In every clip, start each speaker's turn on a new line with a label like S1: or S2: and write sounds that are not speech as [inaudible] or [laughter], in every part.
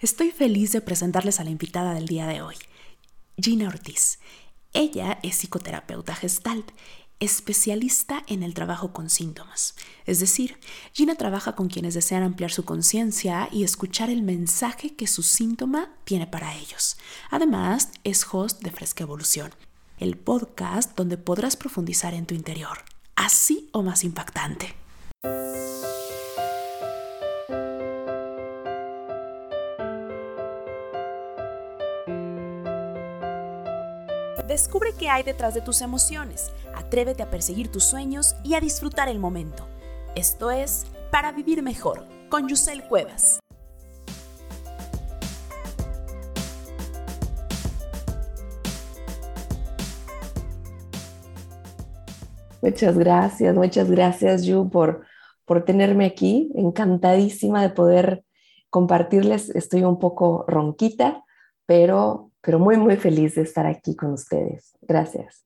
S1: Estoy feliz de presentarles a la invitada del día de hoy, Gina Ortiz. Ella es psicoterapeuta gestalt, especialista en el trabajo con síntomas. Es decir, Gina trabaja con quienes desean ampliar su conciencia y escuchar el mensaje que su síntoma tiene para ellos. Además, es host de Fresca Evolución, el podcast donde podrás profundizar en tu interior, así o más impactante. Descubre qué hay detrás de tus emociones, atrévete a perseguir tus sueños y a disfrutar el momento. Esto es Para Vivir Mejor, con Yusel Cuevas.
S2: Muchas gracias, muchas gracias, Yu, por, por tenerme aquí. Encantadísima de poder compartirles. Estoy un poco ronquita, pero pero muy, muy feliz de estar aquí con ustedes. Gracias.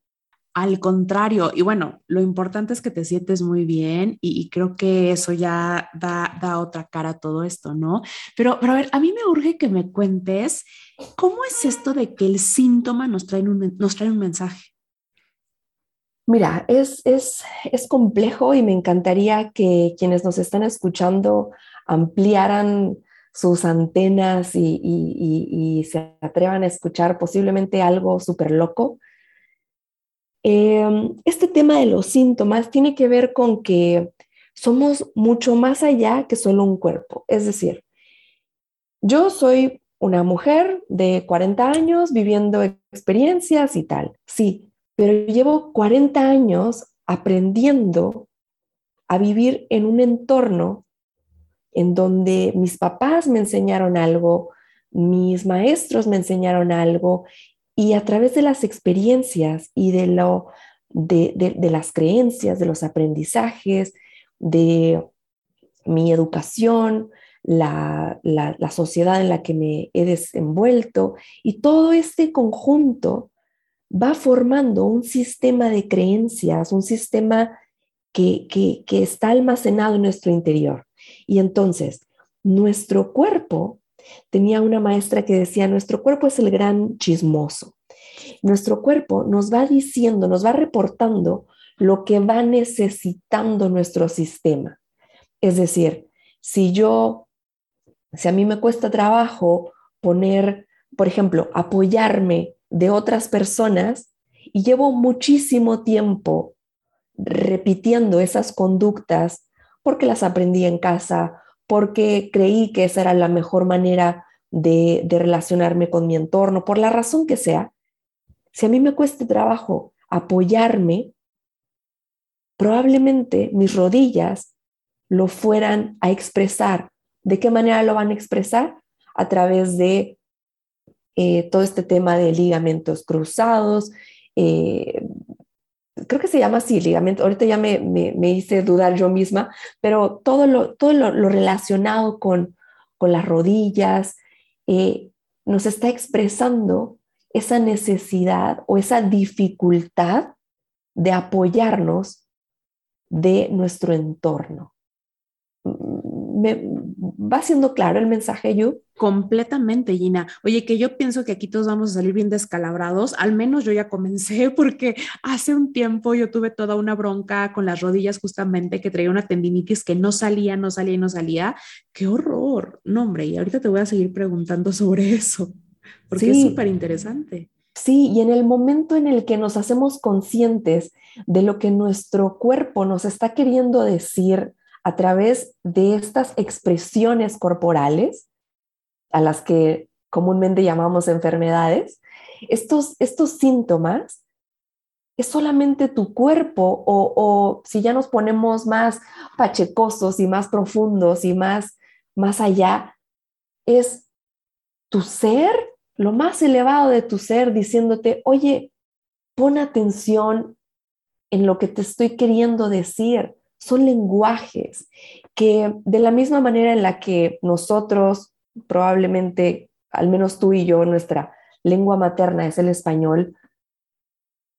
S1: Al contrario, y bueno, lo importante es que te sientes muy bien y, creo que eso ya da, da, otra cara a todo esto, ¿no? Pero, pero a ver, a mí me urge que me cuentes cómo es esto de que el síntoma nos trae un, nos trae un mensaje.
S2: Mira, es, es, es complejo y me encantaría que quienes nos están escuchando ampliaran sus antenas y, se atrevan a escuchar posiblemente algo súper loco. Em, este tema de los síntomas tiene que ver con que somos mucho más allá que solo un cuerpo. Es decir, yo soy una mujer de 40 años viviendo experiencias y tal, sí, pero llevo 40 años aprendiendo a vivir en un entorno en donde mis papás me enseñaron algo, mis maestros me enseñaron algo y a través de las experiencias y de, lo, de, las creencias, de los aprendizajes, de mi educación, la, sociedad en la que me he desenvuelto y todo este conjunto va formando un sistema de creencias, un sistema que, que está almacenado en nuestro interior. Y entonces, nuestro cuerpo, tenía una maestra que decía, nuestro cuerpo es el gran chismoso. Nuestro cuerpo nos va diciendo, nos va reportando lo que va necesitando nuestro sistema. Es decir, si yo, si a mí me cuesta trabajo poner, por ejemplo, apoyarme de otras personas y llevo muchísimo tiempo repitiendo esas conductas porque las aprendí en casa, porque creí que esa era la mejor manera de, relacionarme con mi entorno, por la razón que sea, si a mí me cuesta trabajo apoyarme, probablemente mis rodillas lo fueran a expresar. ¿De qué manera lo van a expresar? A través de eh, todo este tema de ligamentos cruzados, eh, creo que se llama así, ligamento, ahorita ya me, hice dudar yo misma, pero todo lo, todo lo, relacionado con, con, las rodillas eh, nos está expresando esa necesidad o esa dificultad de apoyarnos de nuestro entorno. ¿Me, ¿Va siendo claro el mensaje, Yu?
S1: Completamente, Gina. Oye, que yo pienso que aquí todos vamos a salir bien descalabrados, al menos yo ya comencé [laughs] porque hace un tiempo yo tuve toda una bronca con las rodillas justamente que traía una tendinitis que no salía, no salía y no salía. ¡Qué horror! No, hombre, y ahorita te voy a seguir preguntando sobre [laughs] eso, porque es súper interesante.
S2: Sí, y en el momento en el que nos hacemos conscientes de lo que nuestro cuerpo nos está queriendo decir a través de estas expresiones corporales, a las que comúnmente llamamos enfermedades, estos, estos síntomas es solamente tu cuerpo o, o, si ya nos ponemos más pachecosos y más profundos y más, más allá, es tu ser, lo más elevado de tu ser, diciéndote, oye, pon atención en lo que te estoy queriendo decir. Son lenguajes que de la misma manera en la que nosotros probablemente, al menos tú y yo, nuestra lengua materna es el español.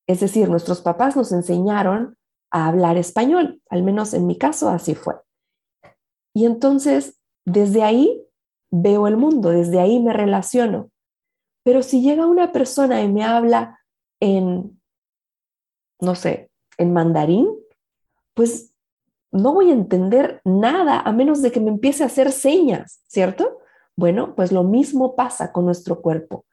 S2: Es decir, nuestros papás nos enseñaron a hablar español, al menos en mi caso así fue. Y entonces, desde ahí veo el mundo, desde ahí me relaciono. Pero si llega una persona y me habla en, no sé, en mandarín, pues no voy a entender nada a menos de que me empiece a hacer señas, ¿cierto? Bueno, pues lo mismo pasa con nuestro cuerpo,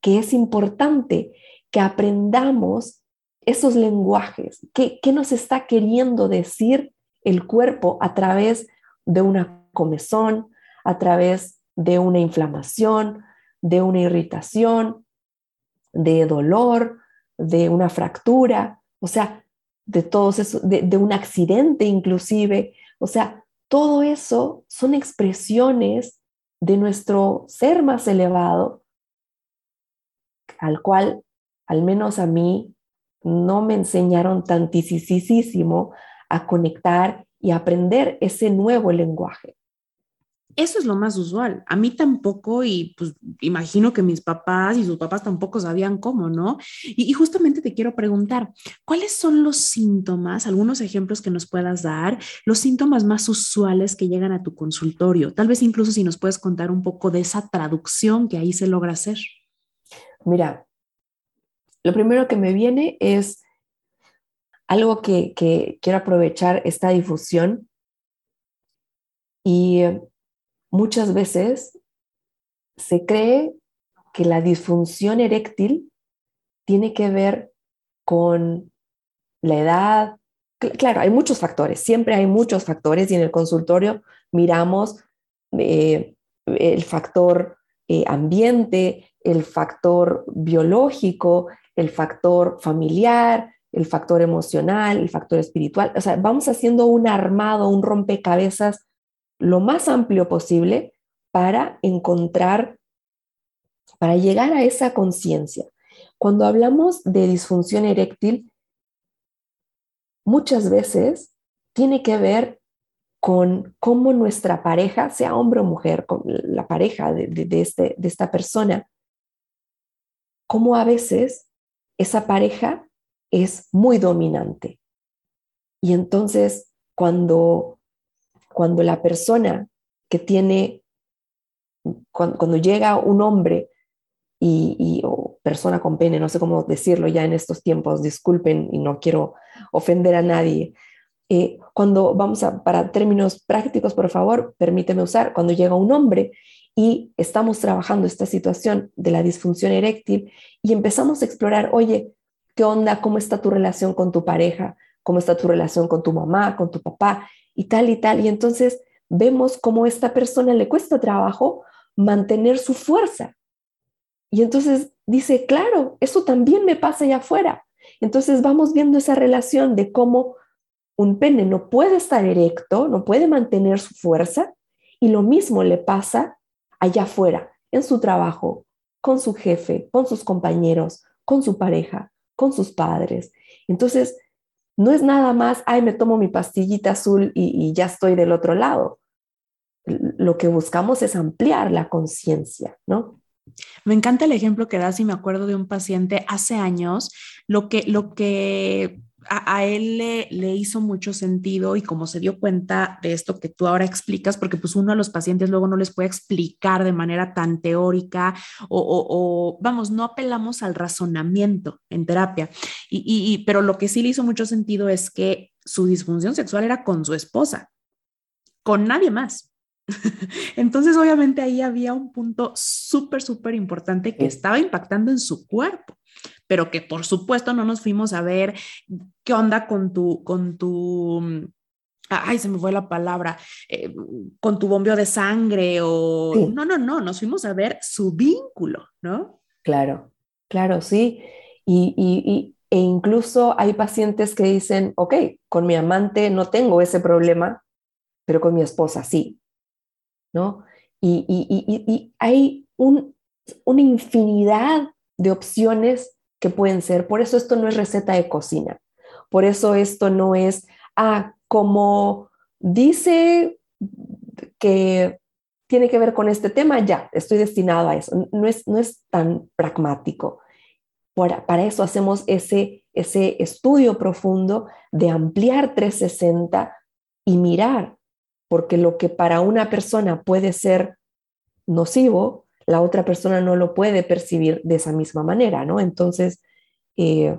S2: que es importante que aprendamos esos lenguajes, qué, nos está queriendo decir el cuerpo a través de una comezón, a través de una inflamación, de una irritación, de dolor, de una fractura, o sea, de todos esos, de, de un accidente inclusive, o sea, todo eso son expresiones de nuestro ser más elevado, al cual, al menos a mí, no me enseñaron tantísimo a conectar y aprender ese nuevo lenguaje.
S1: Eso es lo más usual. A mí tampoco, y pues imagino que mis papás y sus papás tampoco sabían cómo, ¿no? Y, justamente te quiero preguntar, ¿cuáles son los síntomas, algunos ejemplos que nos puedas dar, los síntomas más usuales que llegan a tu consultorio? Tal vez incluso si nos puedes contar un poco de esa traducción que ahí se logra hacer.
S2: Mira, lo primero que me viene es algo que, que quiero aprovechar esta difusión y muchas veces se cree que la disfunción eréctil tiene que ver con la edad. Claro, hay muchos factores, siempre hay muchos factores y en el consultorio miramos eh, el factor eh, ambiente, el factor biológico, el factor familiar, el factor emocional, el factor espiritual. O sea, vamos haciendo un armado, un rompecabezas lo más amplio posible para encontrar, para llegar a esa conciencia. Cuando hablamos de disfunción eréctil, muchas veces tiene que ver con cómo nuestra pareja, sea hombre o mujer, con la pareja de, este, de esta persona, cómo a veces esa pareja es muy dominante. Y entonces, cuando cuando la persona que tiene, cuando, llega un hombre y, o persona con pene, no sé cómo decirlo ya en estos tiempos, disculpen y no quiero ofender a nadie. Eh, cuando vamos a, para términos prácticos, por favor, permíteme usar, cuando llega un hombre y estamos trabajando esta situación de la disfunción eréctil y empezamos a explorar, oye, ¿qué onda? ¿Cómo está tu relación con tu pareja? ¿Cómo está tu relación con tu mamá, con tu papá? Y tal y tal. Y entonces vemos cómo a esta persona le cuesta trabajo mantener su fuerza. Y entonces dice, claro, eso también me pasa allá afuera. Entonces vamos viendo esa relación de cómo un pene no puede estar erecto, no puede mantener su fuerza, y lo mismo le pasa allá afuera, en su trabajo, con su jefe, con sus compañeros, con su pareja, con sus padres. Entonces, no es nada más, ay, me tomo mi pastillita azul y, ya estoy del otro lado. Lo que buscamos es ampliar la conciencia, ¿no?
S1: Me encanta el ejemplo que das y me acuerdo de un paciente hace años, lo que, lo que a, él le, le, hizo mucho sentido y como se dio cuenta de esto que tú ahora explicas, porque pues uno a los pacientes luego no les puede explicar de manera tan teórica o, vamos, no apelamos al razonamiento en terapia. Y, y, pero lo que sí le hizo mucho sentido es que su disfunción sexual era con su esposa, con nadie más. [laughs] Entonces, obviamente ahí había un punto súper, súper importante que estaba impactando en su cuerpo pero que por supuesto no nos fuimos a ver qué onda con tu, con tu, mm, ay, se me fue la palabra, eh, con tu bombeo de sangre o... No, no, no, nos fuimos a ver su vínculo, ¿no?
S2: Claro, claro, sí. Y, y, e incluso hay pacientes que dicen, ok, con mi amante no tengo ese problema, pero con mi esposa sí, ¿no? Y, y hay un, una infinidad de opciones que pueden ser. Por eso esto no es receta de cocina. Por eso esto no es, ah, como dice que tiene que ver con este tema, ya, estoy destinado a eso. No es, no es tan pragmático. Para, para eso hacemos ese, ese estudio profundo de ampliar 360 y mirar, porque lo que para una persona puede ser nocivo, la otra persona no lo puede percibir de esa misma manera, ¿no? Entonces, eh,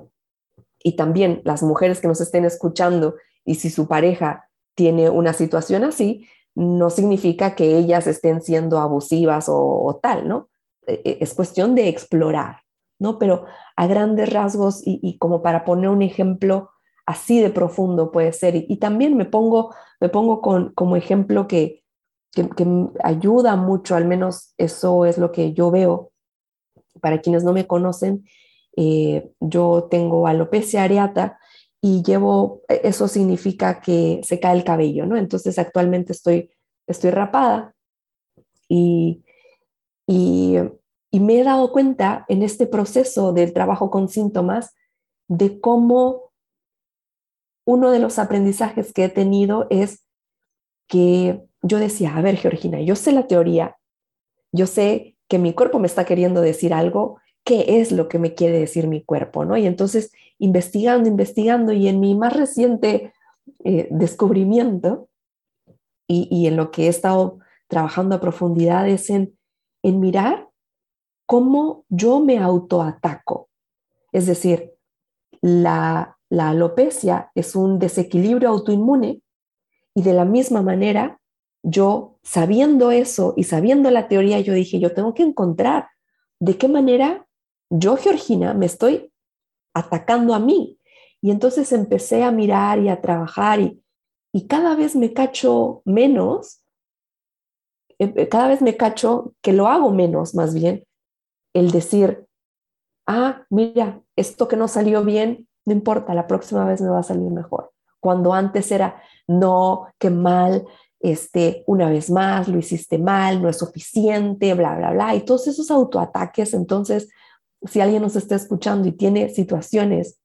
S2: y también las mujeres que nos estén escuchando y si su pareja tiene una situación así, no significa que ellas estén siendo abusivas o, tal, ¿no? E, e, es cuestión de explorar, ¿no? Pero a grandes rasgos y, como para poner un ejemplo así de profundo puede ser. Y, también me pongo, me pongo con, como ejemplo que, que, ayuda mucho, al menos eso es lo que yo veo. Para quienes no me conocen, eh, yo tengo alopecia areata y llevo, e, eso significa que se cae el cabello, ¿no? Entonces actualmente estoy, estoy rapada y, y, y me he dado cuenta en este proceso del trabajo con síntomas de cómo uno de los aprendizajes que he tenido es que yo decía, a ver, Georgina, yo sé la teoría, yo sé que mi cuerpo me está queriendo decir algo, qué es lo que me quiere decir mi cuerpo, ¿no? Y entonces, investigando, investigando, y en mi más reciente eh, descubrimiento, y, en lo que he estado trabajando a profundidad, es en, en mirar cómo yo me autoataco. Es decir, la, la alopecia es un desequilibrio autoinmune y de la misma manera, yo sabiendo eso y sabiendo la teoría, yo dije, yo tengo que encontrar de qué manera yo, Georgina, me estoy atacando a mí. Y entonces empecé a mirar y a trabajar y, cada vez me cacho menos, eh, eh, cada vez me cacho que lo hago menos más bien, el decir, ah, mira, esto que no salió bien, no importa, la próxima vez me va a salir mejor. Cuando antes era, no, qué mal, este, una vez más, lo hiciste mal, no es suficiente, bla, bla, bla. Y todos esos autoataques, entonces, si alguien nos está escuchando y tiene situaciones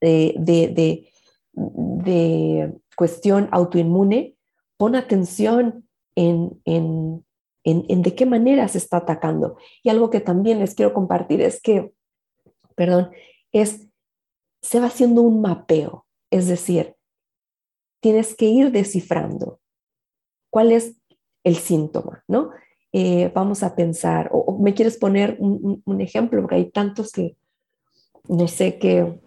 S2: de, de, cuestión autoinmune, pon atención en, en, en, de qué manera se está atacando. Y algo que también les quiero compartir es que, perdón, es, se va haciendo un mapeo, es decir, tienes que ir descifrando cuál es el síntoma, ¿no? Eh, vamos a pensar, o, me quieres poner un, un, ejemplo, porque hay tantos que no sé qué,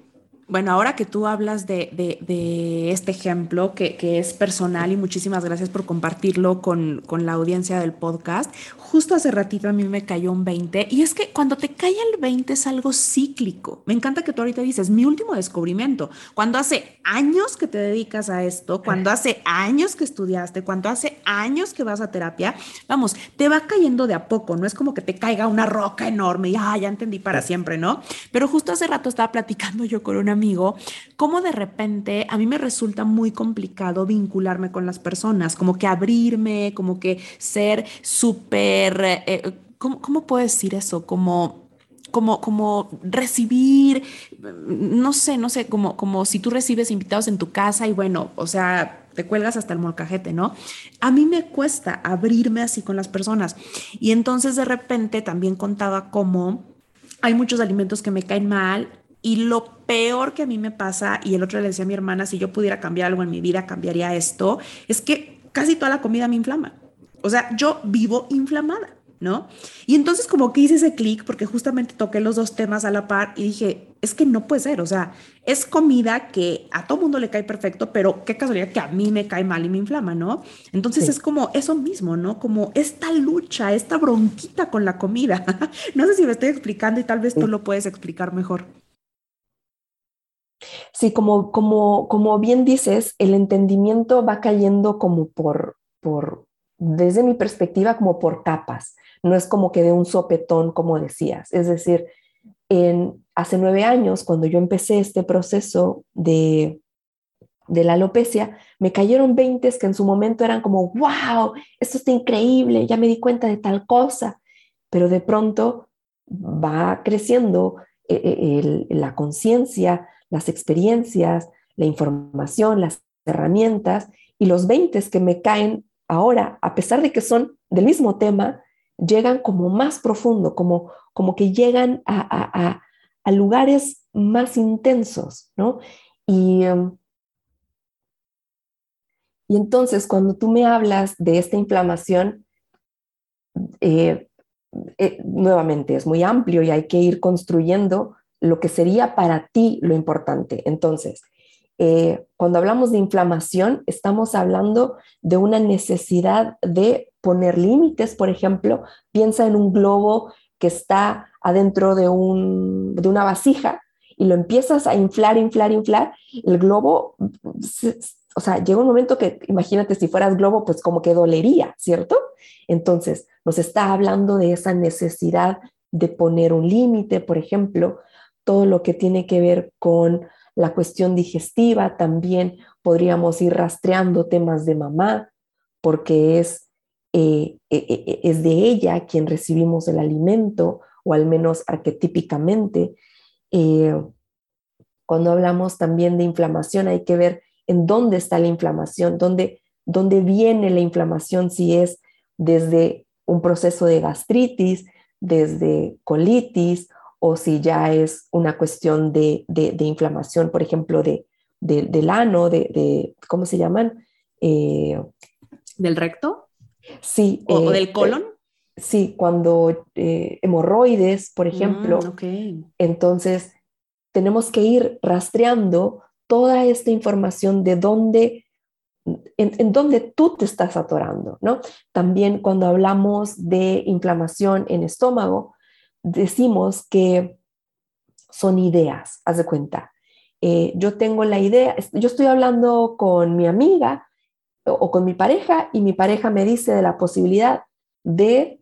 S1: bueno, ahora que tú hablas de, este ejemplo que, es personal y muchísimas gracias por compartirlo con, la audiencia del podcast, justo hace ratito a mí me cayó un 20 y es que cuando te cae el 20 es algo cíclico. Me encanta que tú ahorita dices, mi último descubrimiento, cuando hace años que te dedicas a esto, cuando hace años que estudiaste, cuando hace años que vas a terapia, vamos, te va cayendo de a poco, no es como que te caiga una roca enorme y ah, ya entendí para siempre, ¿no? Pero justo hace rato estaba platicando yo con una amigo, cómo de repente a mí me resulta muy complicado vincularme con las personas, como que abrirme, como que ser súper, eh, ¿cómo, ¿cómo puedo decir eso? Como como, como recibir, no sé, no sé, como, como si tú recibes invitados en tu casa y bueno, o sea, te cuelgas hasta el molcajete, ¿no? A mí me cuesta abrirme así con las personas. Y entonces de repente también contaba cómo hay muchos alimentos que me caen mal y lo peor que a mí me pasa, y el otro le decía a mi hermana, si yo pudiera cambiar algo en mi vida, cambiaría esto, es que casi toda la comida me inflama. O sea, yo vivo inflamada, ¿no? Y entonces como que hice ese clic porque justamente toqué los dos temas a la par y dije, es que no puede ser, o sea, es comida que a todo mundo le cae perfecto, pero qué casualidad que a mí me cae mal y me inflama, ¿no? Entonces es como eso mismo, ¿no? Como esta lucha, esta bronquita con la comida. [laughs] no sé si me estoy explicando y tal vez tú lo puedes explicar mejor.
S2: Sí, como, como, como bien dices, el entendimiento va cayendo como por, por, desde mi perspectiva, como por capas. No es como que de un sopetón, como decías. Es decir, hace nueve años, cuando yo empecé este proceso de, de la alopecia, me cayeron 20 que en su momento eran como, wow, esto está increíble, ya me di cuenta de tal cosa, pero de pronto va creciendo eh, eh, la conciencia, las experiencias, la información, las herramientas y los 20 que me caen ahora, a pesar de que son del mismo tema, llegan como más profundo, como, como que llegan a, lugares más intensos, ¿no? Y, em, y entonces cuando tú me hablas de esta inflamación, eh, eh, nuevamente es muy amplio y hay que ir construyendo lo que sería para ti lo importante. Entonces, eh, cuando hablamos de inflamación, estamos hablando de una necesidad de poner límites, por ejemplo, piensa en un globo que está adentro de, un, de una vasija y lo empiezas a inflar, inflar, inflar, el globo, o sea, llega un momento que, imagínate, si fueras globo, pues como que dolería, ¿cierto? Entonces, nos está hablando de esa necesidad de poner un límite, por ejemplo, todo lo que tiene que ver con la cuestión digestiva, también podríamos ir rastreando temas de mamá, porque es, eh, eh, eh, es de ella quien recibimos el alimento, o al menos arquetípicamente. cuando hablamos también de inflamación, hay que ver en dónde está la inflamación, dónde, dónde viene la inflamación, si es desde un proceso de gastritis, desde colitis o si ya es una cuestión de, inflamación, por ejemplo, de, del ano, de, ¿cómo se llaman?
S1: Eh, ¿Del recto?
S2: Sí.
S1: ¿O, del eh, colon?
S2: sí, cuando eh, hemorroides, por ejemplo.
S1: Mm,
S2: Entonces, tenemos que ir rastreando toda esta información de dónde en, en, donde tú te estás atorando, ¿no? También cuando hablamos de inflamación en estómago, decimos que son ideas, haz de cuenta. Eh, yo tengo la idea, yo estoy hablando con mi amiga o, con mi pareja y mi pareja me dice de la posibilidad de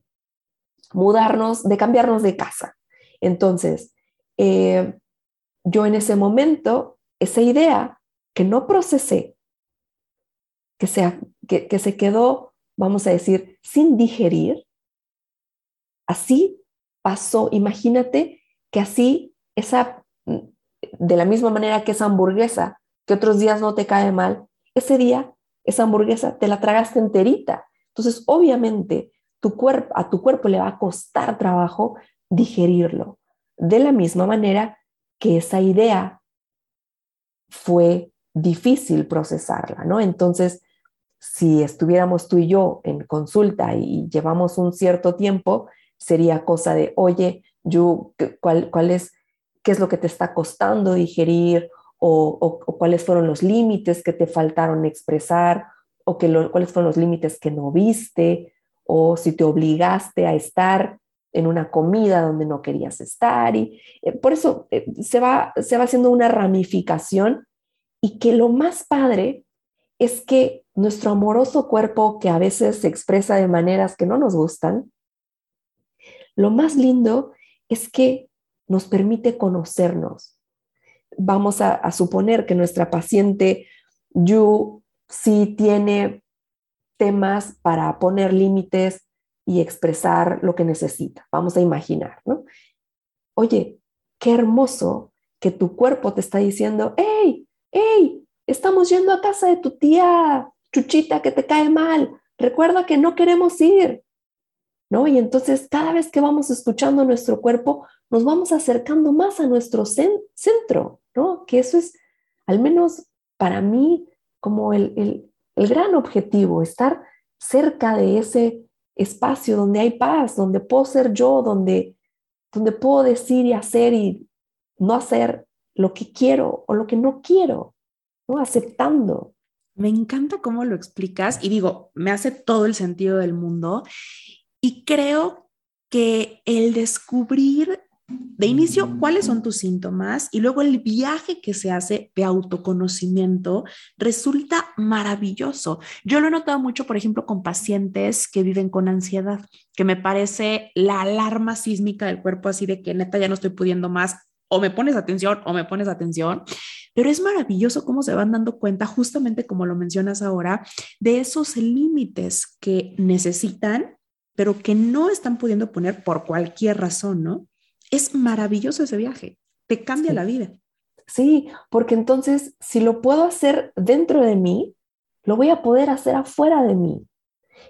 S2: mudarnos, de cambiarnos de casa. Entonces, eh, yo en ese momento, esa idea que no procesé, que, sea, que, que se quedó, vamos a decir, sin digerir, así pasó. Imagínate que así, esa, de la misma manera que esa hamburguesa, que otros días no te cae mal, ese día, esa hamburguesa te la tragaste enterita. Entonces, obviamente, tu cuerpo, a tu cuerpo le va a costar trabajo digerirlo. De la misma manera que esa idea fue difícil procesarla, ¿no? Entonces, si estuviéramos tú y yo en consulta y llevamos un cierto tiempo, sería cosa de, oye, yo, ¿cuál, cuál es, qué es lo que te está costando digerir? O, cuáles fueron los límites que te faltaron expresar, o que cuáles fueron los límites que no viste, o si te obligaste a estar en una comida donde no querías estar. Y eh, por eso eh, se, va, se va haciendo una ramificación y que lo más padre es que nuestro amoroso cuerpo, que a veces se expresa de maneras que no nos gustan, lo más lindo es que nos permite conocernos. Vamos a, suponer que nuestra paciente Yu sí tiene temas para poner límites y expresar lo que necesita. Vamos a imaginar, ¿no? Oye, qué hermoso que tu cuerpo te está diciendo, hey, hey, estamos yendo a casa de tu tía Chuchita que te cae mal. Recuerda que no queremos ir. ¿No? Y entonces cada vez que vamos escuchando nuestro cuerpo, nos vamos acercando más a nuestro centro, ¿no? Que eso es, al menos para mí, como el, gran objetivo, estar cerca de ese espacio donde hay paz, donde puedo ser yo, donde, donde puedo decir y hacer y no hacer lo que quiero o lo que no quiero, ¿no? Aceptando.
S1: Me encanta cómo lo explicas y digo, me hace todo el sentido del mundo. Y creo que el descubrir de inicio cuáles son tus síntomas y luego el viaje que se hace de autoconocimiento resulta maravilloso. Yo lo he notado mucho, por ejemplo, con pacientes que viven con ansiedad, que me parece la alarma sísmica del cuerpo, así de que neta ya no estoy pudiendo más, o me pones atención o me pones atención. Pero es maravilloso cómo se van dando cuenta, justamente como lo mencionas ahora, de esos límites que necesitan pero que no están pudiendo poner por cualquier razón, ¿no? Es maravilloso ese viaje, te cambia la vida.
S2: Sí, porque entonces si lo puedo hacer dentro de mí, lo voy a poder hacer afuera de mí.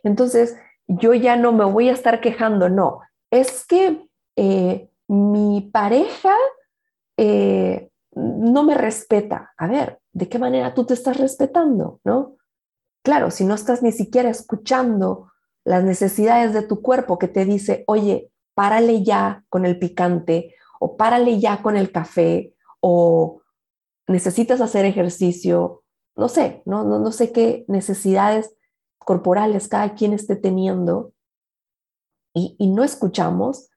S2: Entonces, yo ya no me voy a estar quejando, no, es que eh, mi pareja eh, no me respeta. A ver, ¿de qué manera tú te estás respetando? ¿No? Claro, si no estás ni siquiera escuchando las necesidades de tu cuerpo que te dice, oye, párale ya con el picante o párale ya con el café o necesitas hacer ejercicio, no sé, no, no, no sé qué necesidades corporales cada quien esté teniendo y, y no escuchamos,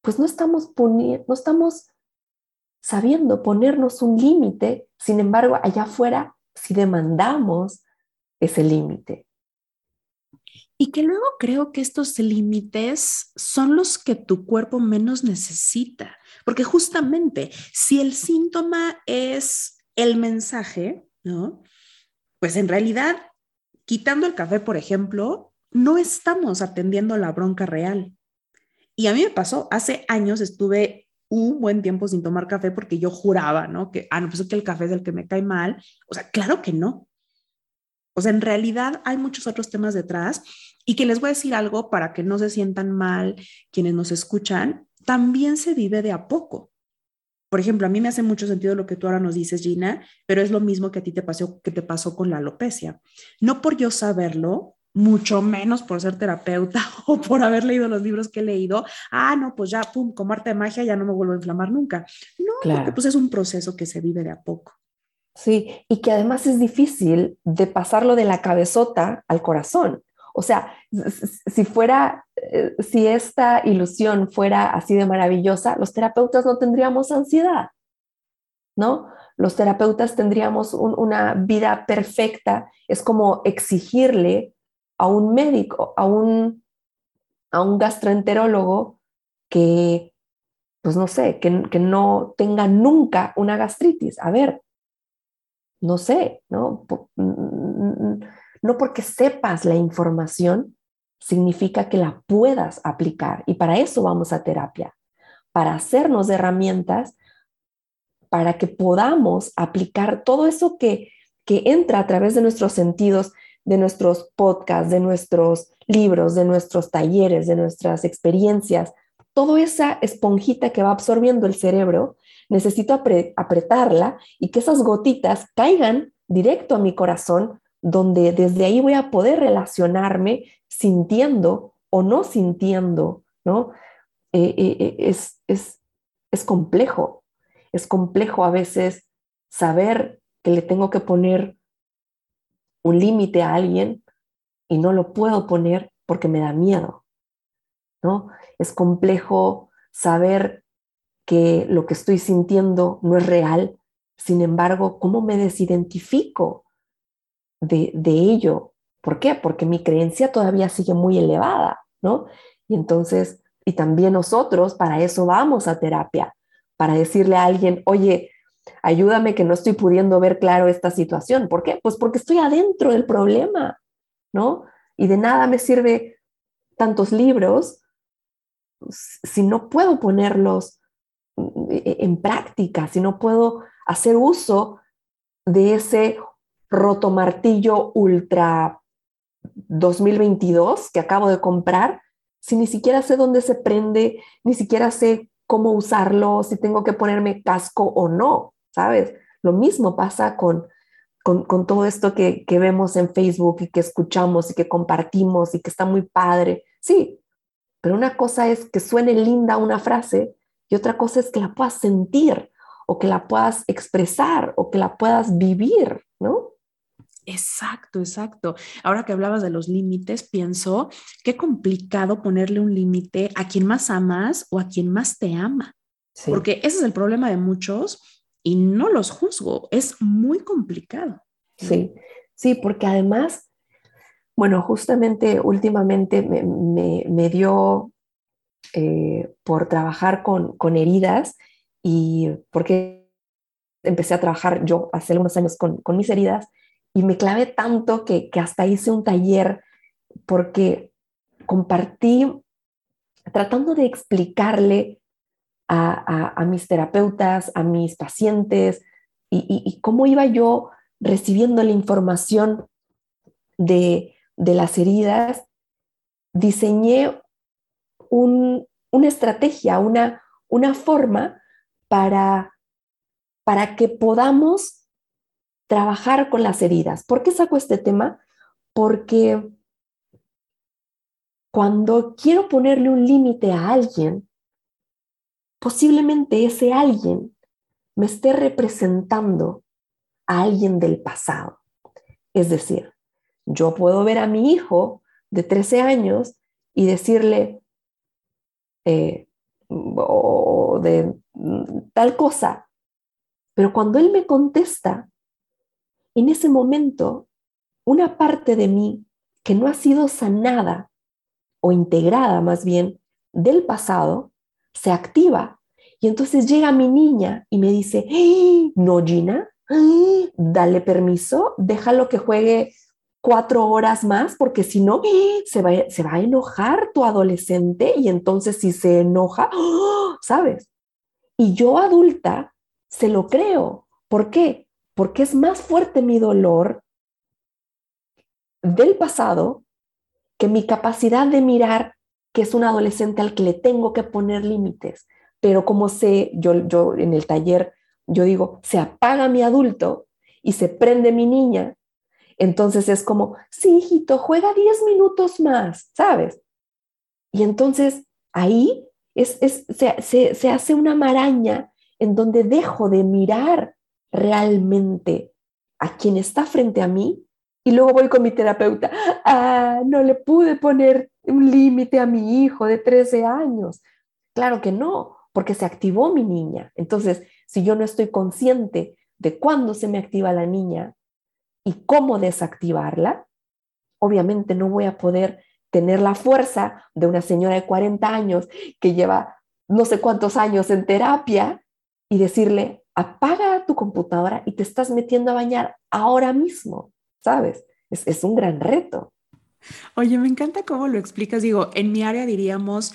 S2: pues no estamos, no estamos sabiendo ponernos un límite, sin embargo, allá afuera, si demandamos ese límite.
S1: Y que luego creo que estos límites son los que tu cuerpo menos necesita, porque justamente si el síntoma es el mensaje, ¿no? Pues en realidad, quitando el café, por ejemplo, no estamos atendiendo la bronca real. Y a mí me pasó, hace años estuve un buen tiempo sin tomar café porque yo juraba, ¿no? Que, ah, no, pues es que el café es el que me cae mal. O sea, claro que no. O sea, en realidad hay muchos otros temas detrás y que les voy a decir algo para que no se sientan mal quienes nos escuchan, también se vive de a poco. Por ejemplo, a mí me hace mucho sentido lo que tú ahora nos dices, Gina, pero es lo mismo que a ti te pasó, que te pasó con la alopecia. No por yo saberlo, mucho menos por ser terapeuta [laughs] o por haber leído los libros que he leído, ah, no, pues ya, pum, como arte de magia ya no me vuelvo a inflamar nunca. No, porque pues es un proceso que se vive de a poco.
S2: Sí, y que además es difícil de pasarlo de la cabezota al corazón. O sea, si fuera, eh, si esta ilusión fuera así de maravillosa, los terapeutas no tendríamos ansiedad, ¿no? Los terapeutas tendríamos una vida perfecta. Es como exigirle a un médico, a un, a un gastroenterólogo que, pues no sé, que, no tenga nunca una gastritis. A ver, no sé, ¿no? No porque sepas la información significa que la puedas aplicar y para eso vamos a terapia, para hacernos herramientas para que podamos aplicar todo eso que, que entra a través de nuestros sentidos de nuestros podcasts, de nuestros libros, de nuestros talleres, de nuestras experiencias, toda esa esponjita que va absorbiendo el cerebro, necesito apretarla y que esas gotitas caigan directo a mi corazón, donde desde ahí voy a poder relacionarme sintiendo o no sintiendo, ¿no? Eh, eh, eh, es, es, es complejo, es complejo a veces saber que le tengo que poner un límite a alguien y no lo puedo poner porque me da miedo, ¿no? Es complejo saber que lo que estoy sintiendo no es real, sin embargo, ¿cómo me desidentifico de, de ello? ¿Por qué? Porque mi creencia todavía sigue muy elevada, ¿no? Y entonces, y también nosotros, para eso vamos a terapia, para decirle a alguien, oye, ayúdame que no estoy pudiendo ver claro esta situación. ¿Por qué? Pues porque estoy adentro del problema, ¿no? Y de nada me sirve tantos libros si no puedo ponerlos en práctica, si no puedo hacer uso de ese roto martillo ultra 2022 que acabo de comprar, si ni siquiera sé dónde se prende, ni siquiera sé cómo usarlo, si tengo que ponerme casco o no. ¿sabes? Lo mismo pasa con, con, todo esto que, que, vemos en Facebook y que escuchamos y que compartimos y que está muy padre. Sí, pero una cosa es que suene linda una frase y otra cosa es que la puedas sentir o que la puedas expresar o que la puedas vivir, ¿no?
S1: Exacto, exacto. Ahora que hablabas de los límites, pienso qué complicado ponerle un límite a quien más amas o a quien más te ama. Porque ese es el problema de muchos y no los juzgo, es muy complicado.
S2: Sí, sí, porque además, bueno, justamente últimamente me, dio eh, por trabajar con, heridas y porque empecé a trabajar yo hace algunos años con, mis heridas y me clavé tanto que, que hasta hice un taller porque compartí tratando de explicarle a, mis terapeutas, a mis pacientes, y, cómo iba yo recibiendo la información de, las heridas, diseñé una estrategia, una, una forma para, para que podamos trabajar con las heridas. ¿Por qué saco este tema? Porque cuando quiero ponerle un límite a alguien, posiblemente ese alguien me esté representando a alguien del pasado. Es decir, yo puedo ver a mi hijo de 13 años y decirle, eh, o de tal cosa, pero cuando él me contesta, en ese momento, una parte de mí que no ha sido sanada o integrada más bien del pasado, se activa. Y entonces llega mi niña y me dice, no, Gina, dale permiso, déjalo que juegue cuatro horas más, porque si no, [gasps] se va, a enojar tu adolescente y entonces si se enoja, [gasps] ¿sabes? Y yo adulta se lo creo. ¿Por qué? Porque es más fuerte mi dolor del pasado que mi capacidad de mirar que es un adolescente al que le tengo que poner límites. Pero como sé, yo, yo en el taller, yo digo, se apaga mi adulto y se prende mi niña, entonces es como, sí, hijito, juega 10 minutos más, ¿sabes? Y entonces ahí es, se, se hace una maraña en donde dejo de mirar realmente a quien está frente a mí y luego voy con mi terapeuta, ah, no le pude poner un límite a mi hijo de 13 años. Claro que no, porque se activó mi niña. Entonces, si yo no estoy consciente de cuándo se me activa la niña y cómo desactivarla, obviamente no voy a poder tener la fuerza de una señora de 40 años que lleva no sé cuántos años en terapia y decirle, apaga tu computadora y te estás metiendo a bañar ahora mismo. ¿sabes? Es, un gran reto.
S1: Oye, me encanta cómo lo explicas. Digo, en mi área diríamos,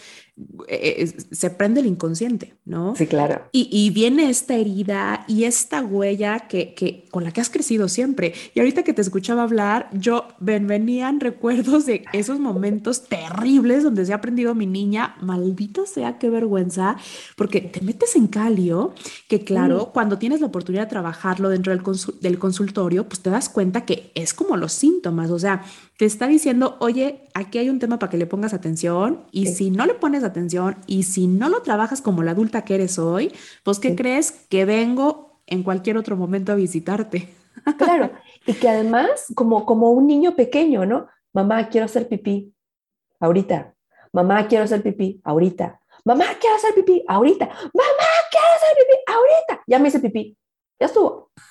S1: eh, eh, se prende el inconsciente, ¿no?
S2: Sí, claro.
S1: Y, viene esta herida y esta huella que, que, con la que has crecido siempre. Y ahorita que te escuchaba hablar, yo venían recuerdos de esos momentos terribles donde se ha aprendido mi niña, maldita sea, qué vergüenza, porque te metes en calio, que claro, cuando tienes la oportunidad de trabajarlo dentro del, del consultorio, pues te das cuenta que es como los síntomas, o sea, te está diciendo, oye, aquí hay un tema para que le pongas atención y si no le pones atención y si no lo trabajas como la adulta que eres hoy, pues ¿qué crees? Que vengo en cualquier otro momento a visitarte. [laughs]
S2: Claro, y que además, como, como un niño pequeño, ¿no? Mamá, quiero hacer pipí, ahorita. Mamá, quiero hacer pipí, ahorita. Mamá, quiero hacer pipí, ahorita. Mamá, quiero hacer pipí, ahorita. Ya me hice pipí, ya estuvo. [laughs]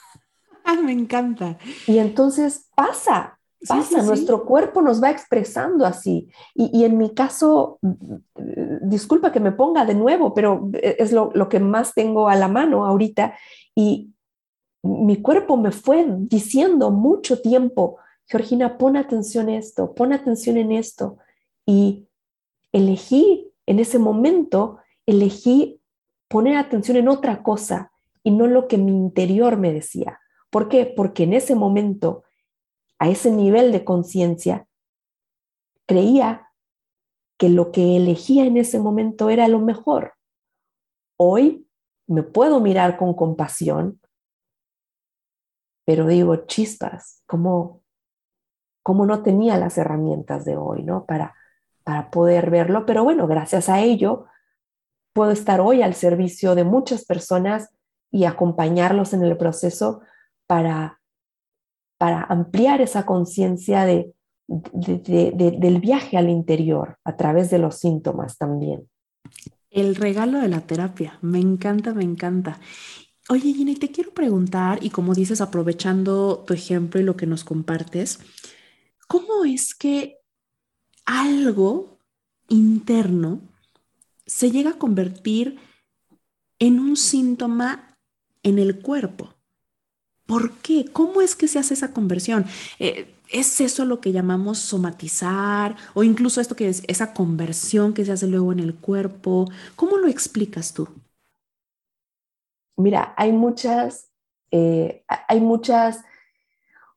S1: Ah, me encanta.
S2: Y entonces pasa, pasa, nuestro cuerpo nos va expresando así. Y, en mi caso, disculpa que me ponga de nuevo, pero es lo, lo, que más tengo a la mano ahorita. Y mi cuerpo me fue diciendo mucho tiempo, Georgina, pon atención en esto, pon atención en esto. Y elegí en ese momento, elegí poner atención en otra cosa y no lo que mi interior me decía. ¿Por qué? Porque en ese momento a ese nivel de conciencia, creía que lo que elegía en ese momento era lo mejor. Hoy me puedo mirar con compasión, pero digo, chispas, como, como no tenía las herramientas de hoy, ¿no? Para, para poder verlo, pero bueno, gracias a ello puedo estar hoy al servicio de muchas personas y acompañarlos en el proceso para para ampliar esa conciencia de, del viaje al interior a través de los síntomas también.
S1: El regalo de la terapia, me encanta, me encanta. Oye, Gina, te quiero preguntar, y como dices, aprovechando tu ejemplo y lo que nos compartes, ¿cómo es que algo interno se llega a convertir en un síntoma en el cuerpo? ¿Por qué? ¿Cómo es que se hace esa conversión? Eh, ¿Es eso lo que llamamos somatizar o incluso esto que es esa conversión que se hace luego en el cuerpo? ¿Cómo lo explicas tú?
S2: Mira, hay muchas, eh, hay muchas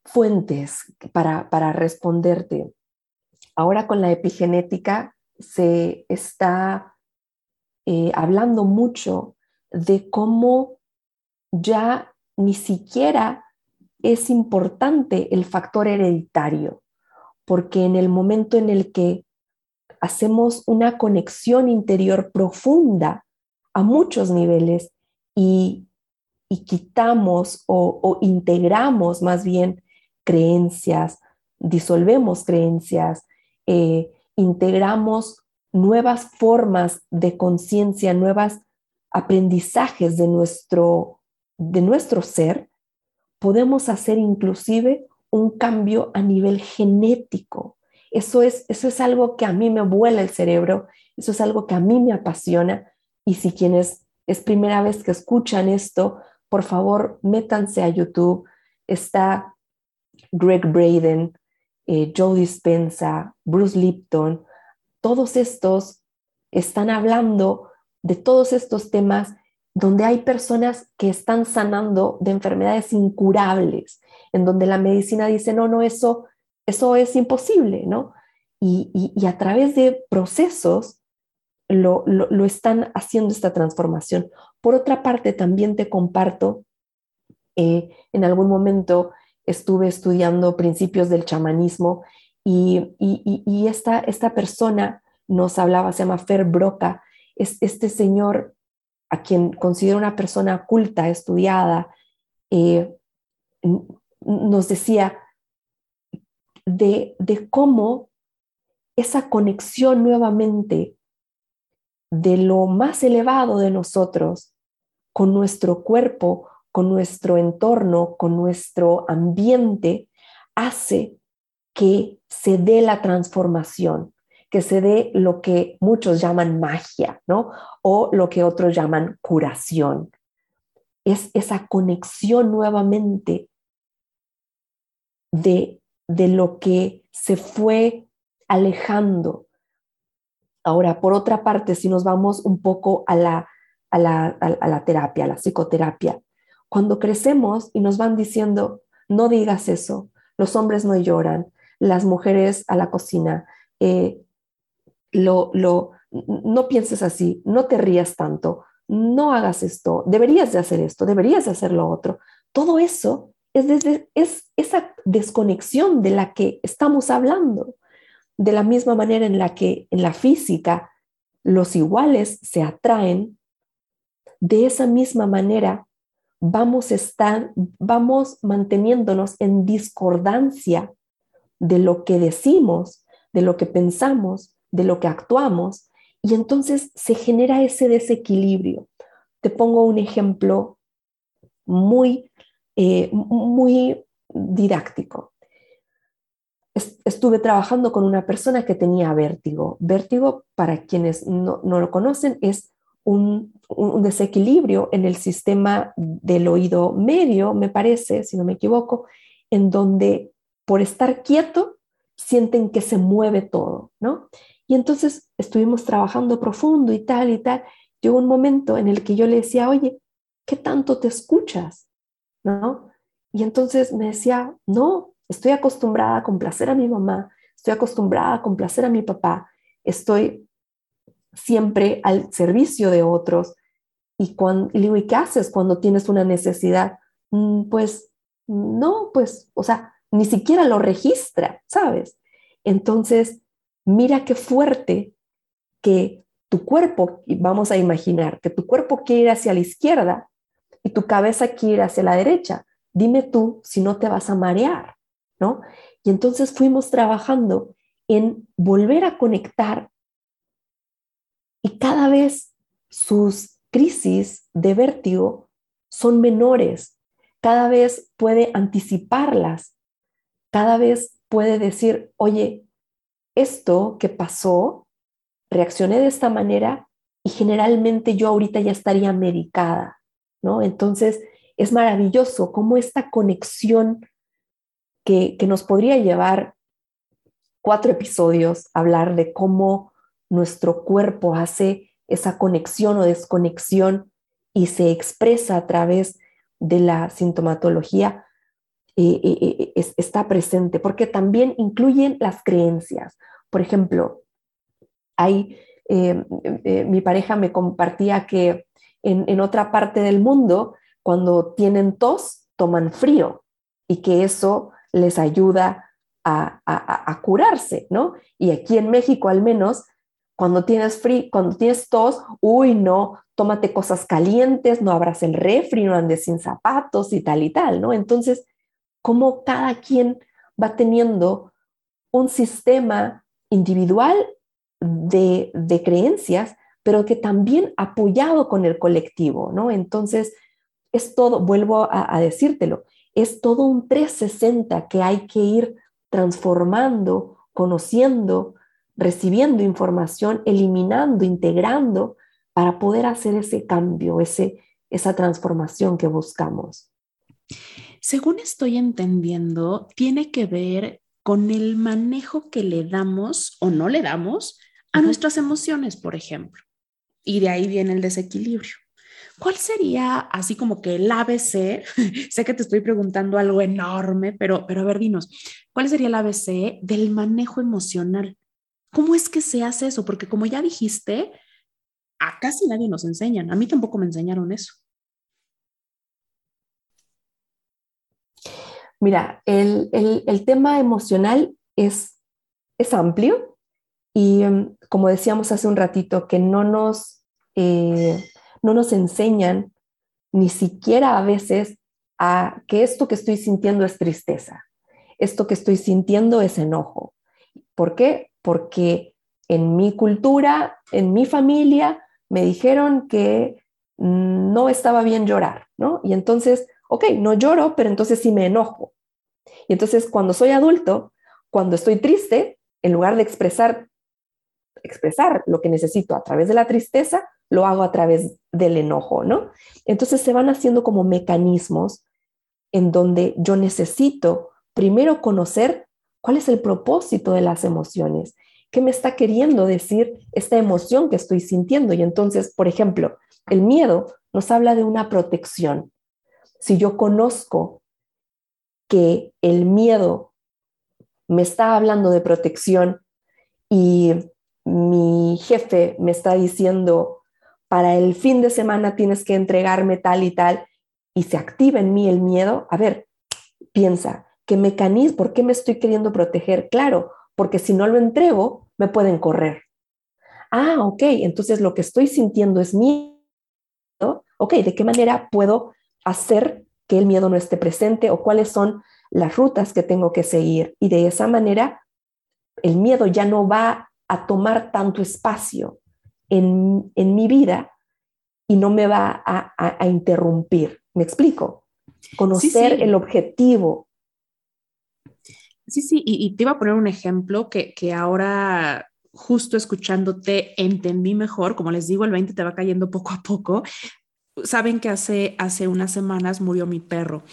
S2: fuentes para, para responderte. Ahora con la epigenética se está eh, hablando mucho de cómo ya ni siquiera es importante el factor hereditario, porque en el momento en el que hacemos una conexión interior profunda a muchos niveles y, quitamos o, integramos más bien creencias, disolvemos creencias, eh, integramos nuevas formas de conciencia, nuevos aprendizajes de nuestro, de nuestro ser, podemos hacer inclusive un cambio a nivel genético. Eso es, eso es algo que a mí me vuela el cerebro, eso es algo que a mí me apasiona. Y si quienes es primera vez que escuchan esto, por favor, métanse a YouTube. Está Greg Braden, eh, Joe Dispensa, Bruce Lipton, todos estos están hablando de todos estos temas donde hay personas que están sanando de enfermedades incurables, en donde la medicina dice, no, no, eso, eso es imposible, ¿no? Y, a través de procesos lo, están haciendo esta transformación. Por otra parte, también te comparto, eh, en algún momento estuve estudiando principios del chamanismo y, esta, esta persona nos hablaba, se llama Fer Broca, es este señor a quien considero una persona culta, estudiada, eh, nos decía de, de cómo esa conexión nuevamente de lo más elevado de nosotros con nuestro cuerpo, con nuestro entorno, con nuestro ambiente, hace que se dé la transformación, que se dé lo que muchos llaman magia, ¿no? O lo que otros llaman curación. Es esa conexión nuevamente de, de lo que se fue alejando. Ahora, por otra parte, si nos vamos un poco a la, a la, a la terapia, a la psicoterapia, cuando crecemos y nos van diciendo, no digas eso, los hombres no lloran, las mujeres a la cocina, eh, lo, lo, no pienses así, no te rías tanto, no hagas esto, deberías de hacer esto, deberías de hacer lo otro. Todo eso es, desde, es esa desconexión de la que estamos hablando, de la misma manera en la que en la física los iguales se atraen, de esa misma manera vamos, estar, vamos manteniéndonos en discordancia de lo que decimos, de lo que pensamos, de lo que actuamos, y entonces se genera ese desequilibrio. Te pongo un ejemplo muy, eh, muy didáctico. Estuve trabajando con una persona que tenía vértigo. Vértigo, para quienes no, lo conocen, es un, un, desequilibrio en el sistema del oído medio, me parece, si no me equivoco, en donde por estar quieto sienten que se mueve todo, ¿no? Y entonces estuvimos trabajando profundo y tal y tal. Llegó un momento en el que yo le decía, oye, ¿qué tanto te escuchas? ¿No? Y entonces me decía, no, estoy acostumbrada a complacer a mi mamá, estoy acostumbrada a complacer a mi papá, estoy siempre al servicio de otros. Y, cuando, y digo, ¿y qué haces cuando tienes una necesidad? Mm, pues no, pues, o sea, ni siquiera lo registra, ¿sabes? Entonces, mira qué fuerte que tu cuerpo, vamos a imaginar, que tu cuerpo quiere ir hacia la izquierda y tu cabeza quiere ir hacia la derecha. Dime tú si no te vas a marear, ¿no? Y entonces fuimos trabajando en volver a conectar y cada vez sus crisis de vértigo son menores, cada vez puede anticiparlas, cada vez puede decir, oye, esto que pasó, reaccioné de esta manera y generalmente yo ahorita ya estaría medicada, ¿no? Entonces, es maravilloso cómo esta conexión que, que nos podría llevar cuatro episodios, hablar de cómo nuestro cuerpo hace esa conexión o desconexión y se expresa a través de la sintomatología, eh, eh, eh, está presente, porque también incluyen las creencias. Por ejemplo, hay, mi pareja me compartía que en, otra parte del mundo, cuando tienen tos, toman frío y que eso les ayuda a, a, curarse, ¿no? Y aquí en México al menos Cuando tienes frío, cuando tienes tos, uy, no, tómate cosas calientes, no abras el refri, no andes sin zapatos y tal y tal, ¿no? Entonces, cómo cada quien va teniendo un sistema individual de, de creencias, pero que también apoyado con el colectivo, ¿no? Entonces, es todo, vuelvo a, a decírtelo, es todo un 360 que hay que ir transformando, conociendo, recibiendo información, eliminando, integrando para poder hacer ese cambio, ese, esa transformación que buscamos.
S1: Según estoy entendiendo, tiene que ver con el manejo que le damos o no le damos a nuestras emociones, por ejemplo. Y de ahí viene el desequilibrio. ¿Cuál sería así como que el ABC? [laughs] sé que te estoy preguntando algo enorme, pero, pero a ver, dinos, ¿cuál sería el ABC del manejo emocional? ¿Cómo es que se hace eso? Porque como ya dijiste, a casi nadie nos enseñan. A mí tampoco me enseñaron eso.
S2: Mira, el, tema emocional es, es amplio y em, como decíamos hace un ratito, que no nos, eh, no nos enseñan ni siquiera a veces a que esto que estoy sintiendo es tristeza, esto que estoy sintiendo es enojo. ¿Por qué? Porque en mi cultura, en mi familia, me dijeron que no estaba bien llorar, ¿no? Y entonces ok, no lloro, pero entonces sí me enojo. Y entonces cuando soy adulto, cuando estoy triste, en lugar de expresar, expresar lo que necesito a través de la tristeza, lo hago a través del enojo, ¿no? Entonces se van haciendo como mecanismos en donde yo necesito primero conocer cuál es el propósito de las emociones, qué me está queriendo decir esta emoción que estoy sintiendo. Y entonces, por ejemplo, el miedo nos habla de una protección si yo conozco que el miedo me está hablando de protección y mi jefe me está diciendo, para el fin de semana tienes que entregarme tal y tal, y se activa en mí el miedo, a ver, piensa, ¿qué mecanismo, por qué me estoy queriendo proteger? Claro, porque si no lo entrego, me pueden correr. Ah, ok, entonces lo que estoy sintiendo es miedo. Ok, ¿de qué manera puedo hacer que el miedo no esté presente o cuáles son las rutas que tengo que seguir. Y de esa manera, el miedo ya no va a tomar tanto espacio en, mi vida y no me va a, interrumpir. ¿Me explico? Conocer el objetivo.
S1: Sí, sí, y, te iba a poner un ejemplo que, que ahora justo escuchándote entendí mejor, como les digo, el 20 te va cayendo poco a poco, saben que hace, hace unas semanas murió mi perro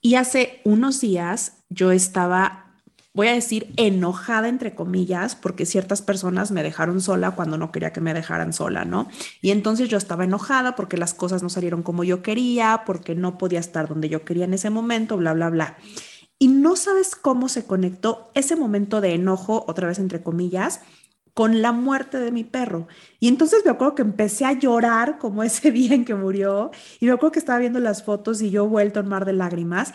S1: y hace unos días yo estaba, voy a decir, enojada entre comillas, porque ciertas personas me dejaron sola cuando no quería que me dejaran sola, ¿no? Y entonces yo estaba enojada porque las cosas no salieron como yo quería, porque no podía estar donde yo quería en ese momento, bla, bla, bla. Y no sabes cómo se conectó ese momento de enojo, otra vez entre comillas, con la muerte de mi perro. Y entonces me acuerdo que empecé a llorar como ese [laughs] día en que murió y me acuerdo que estaba viendo las fotos y yo vuelto en mar de lágrimas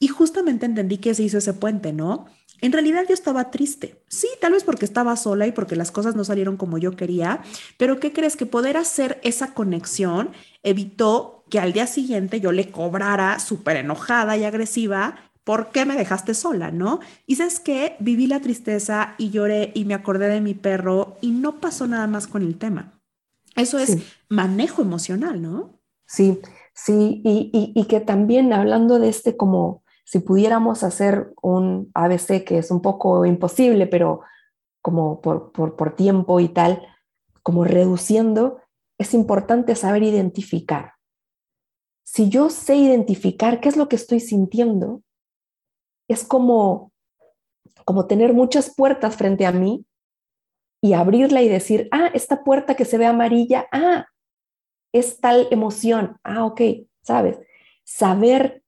S1: y justamente entendí que se hizo ese puente, ¿no? En realidad yo estaba triste. Sí, tal vez porque estaba sola y porque las cosas no salieron como yo quería, pero ¿qué crees? Que poder hacer esa conexión evitó que al día siguiente yo le cobrara súper enojada y agresiva ¿por qué me dejaste sola, no? Y sabes que viví la tristeza y lloré y me acordé de mi perro y no pasó nada más con el tema. Eso es manejo emocional, ¿no?
S2: Sí, sí, y, que también hablando de este como si pudiéramos hacer un ABC que es un poco imposible, pero como por, por tiempo y tal, como reduciendo, es importante saber identificar. Si yo sé identificar qué es lo que estoy sintiendo, es como, como tener muchas puertas frente a mí y abrirla y decir, ah, esta puerta que se ve amarilla, ah, es tal emoción, ah, ok, sabes, saber,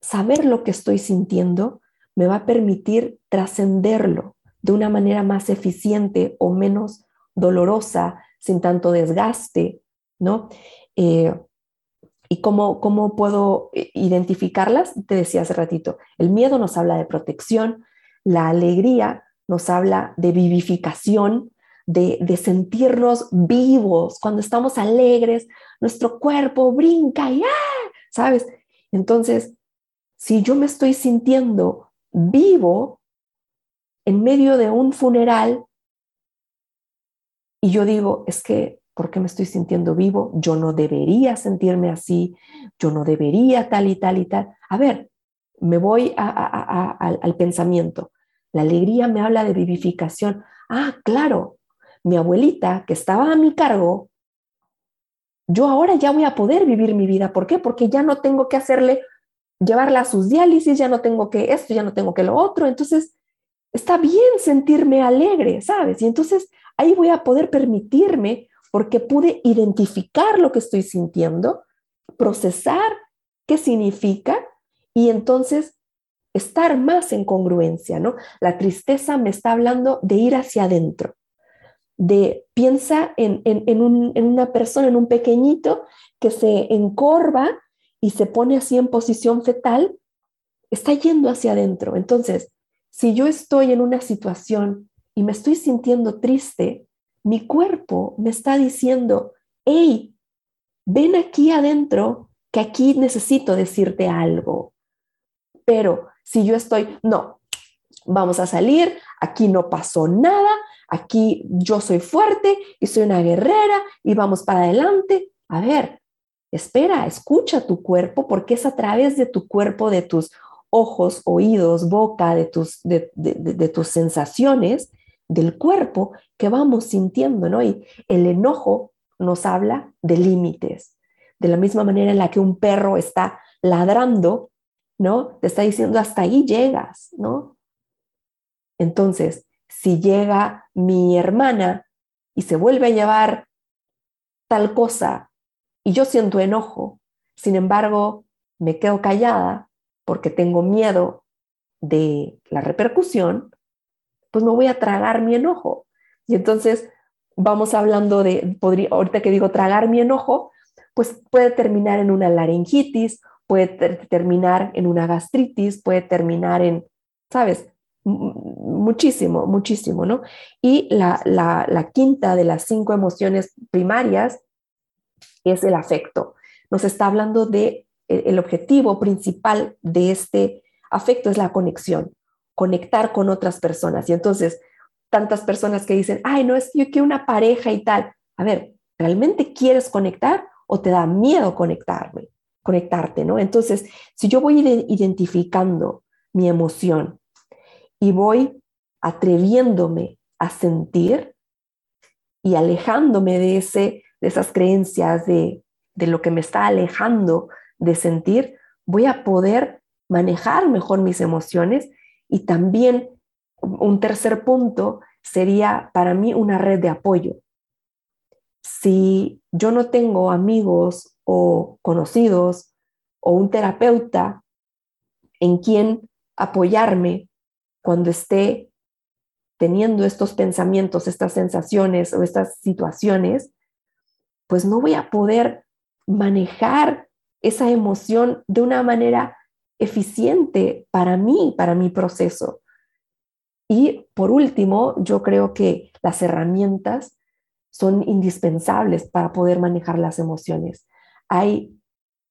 S2: saber lo que estoy sintiendo me va a permitir trascenderlo de una manera más eficiente o menos dolorosa, sin tanto desgaste, ¿no? Eh, ¿Y cómo, cómo puedo eh, identificarlas? Te decía hace ratito, el miedo nos habla de protección, la alegría nos habla de vivificación, de, de sentirnos vivos. Cuando estamos alegres, nuestro cuerpo brinca y ¡ah! ¿Sabes? Entonces, si yo me estoy sintiendo vivo en medio de un funeral y yo digo, es que, ¿por qué me estoy sintiendo vivo? Yo no debería sentirme así, yo no debería tal y tal y tal. A ver, me voy al pensamiento. La alegría me habla de vivificación. Ah, claro, mi abuelita que estaba a mi cargo, yo ahora ya voy a poder vivir mi vida. ¿Por qué? Porque ya no tengo que hacerle, llevarla a sus diálisis, ya no tengo que esto, ya no tengo que lo otro. Entonces, está bien sentirme alegre, ¿sabes? Y entonces ahí voy a poder permitirme, porque pude identificar lo que estoy sintiendo, procesar qué significa y entonces estar más en congruencia, ¿no? La tristeza me está hablando de ir hacia adentro, de piensa en, en, una persona, en un pequeñito que se encorva y se pone así en posición fetal, está yendo hacia adentro. Entonces, si yo estoy en una situación y me estoy sintiendo triste, mi cuerpo me está diciendo, hey, ven aquí adentro, que aquí necesito decirte algo. Pero si yo estoy, no, vamos a salir, aquí no pasó nada, aquí yo soy fuerte y soy una guerrera y vamos para adelante. A ver, espera, escucha tu cuerpo porque es a través de tu cuerpo, de tus ojos, oídos, boca, de tus, de, tus sensaciones del cuerpo que vamos sintiendo, ¿no? Y el enojo nos habla de límites. De la misma manera en la que un perro está ladrando, ¿no? Te está diciendo hasta ahí llegas, ¿no? Entonces, si llega mi hermana y se vuelve a llevar tal cosa y yo siento enojo, sin embargo, me quedo callada porque tengo miedo de la repercusión, pues me voy a tragar mi enojo. Y entonces vamos hablando de, podría, ahorita que digo tragar mi enojo, pues puede terminar en una laringitis, puede terminar en una gastritis, puede terminar en, ¿sabes? muchísimo, muchísimo, ¿no? Y la, la, quinta de las cinco emociones primarias es el afecto. Nos está hablando de e, el objetivo principal de este afecto es la conexión, conectar con otras personas. Y entonces, tantas personas que dicen, ay, no, es yo quiero una pareja y tal. A ver, ¿realmente quieres conectar o te da miedo conectarme, conectarte, ¿no? Entonces, si yo voy identificando mi emoción, y voy atreviéndome a sentir y alejándome de, ese, de esas creencias, de, de lo que me está alejando de sentir, voy a poder manejar mejor mis emociones y también un tercer punto sería para mí una red de apoyo. Si yo no tengo amigos o conocidos o un terapeuta en quien apoyarme cuando esté teniendo estos pensamientos, estas sensaciones o estas situaciones, pues no voy a poder manejar esa emoción de una manera eficiente para mí, para mi proceso. Y por último, yo creo que las herramientas son indispensables para poder manejar las emociones. Hay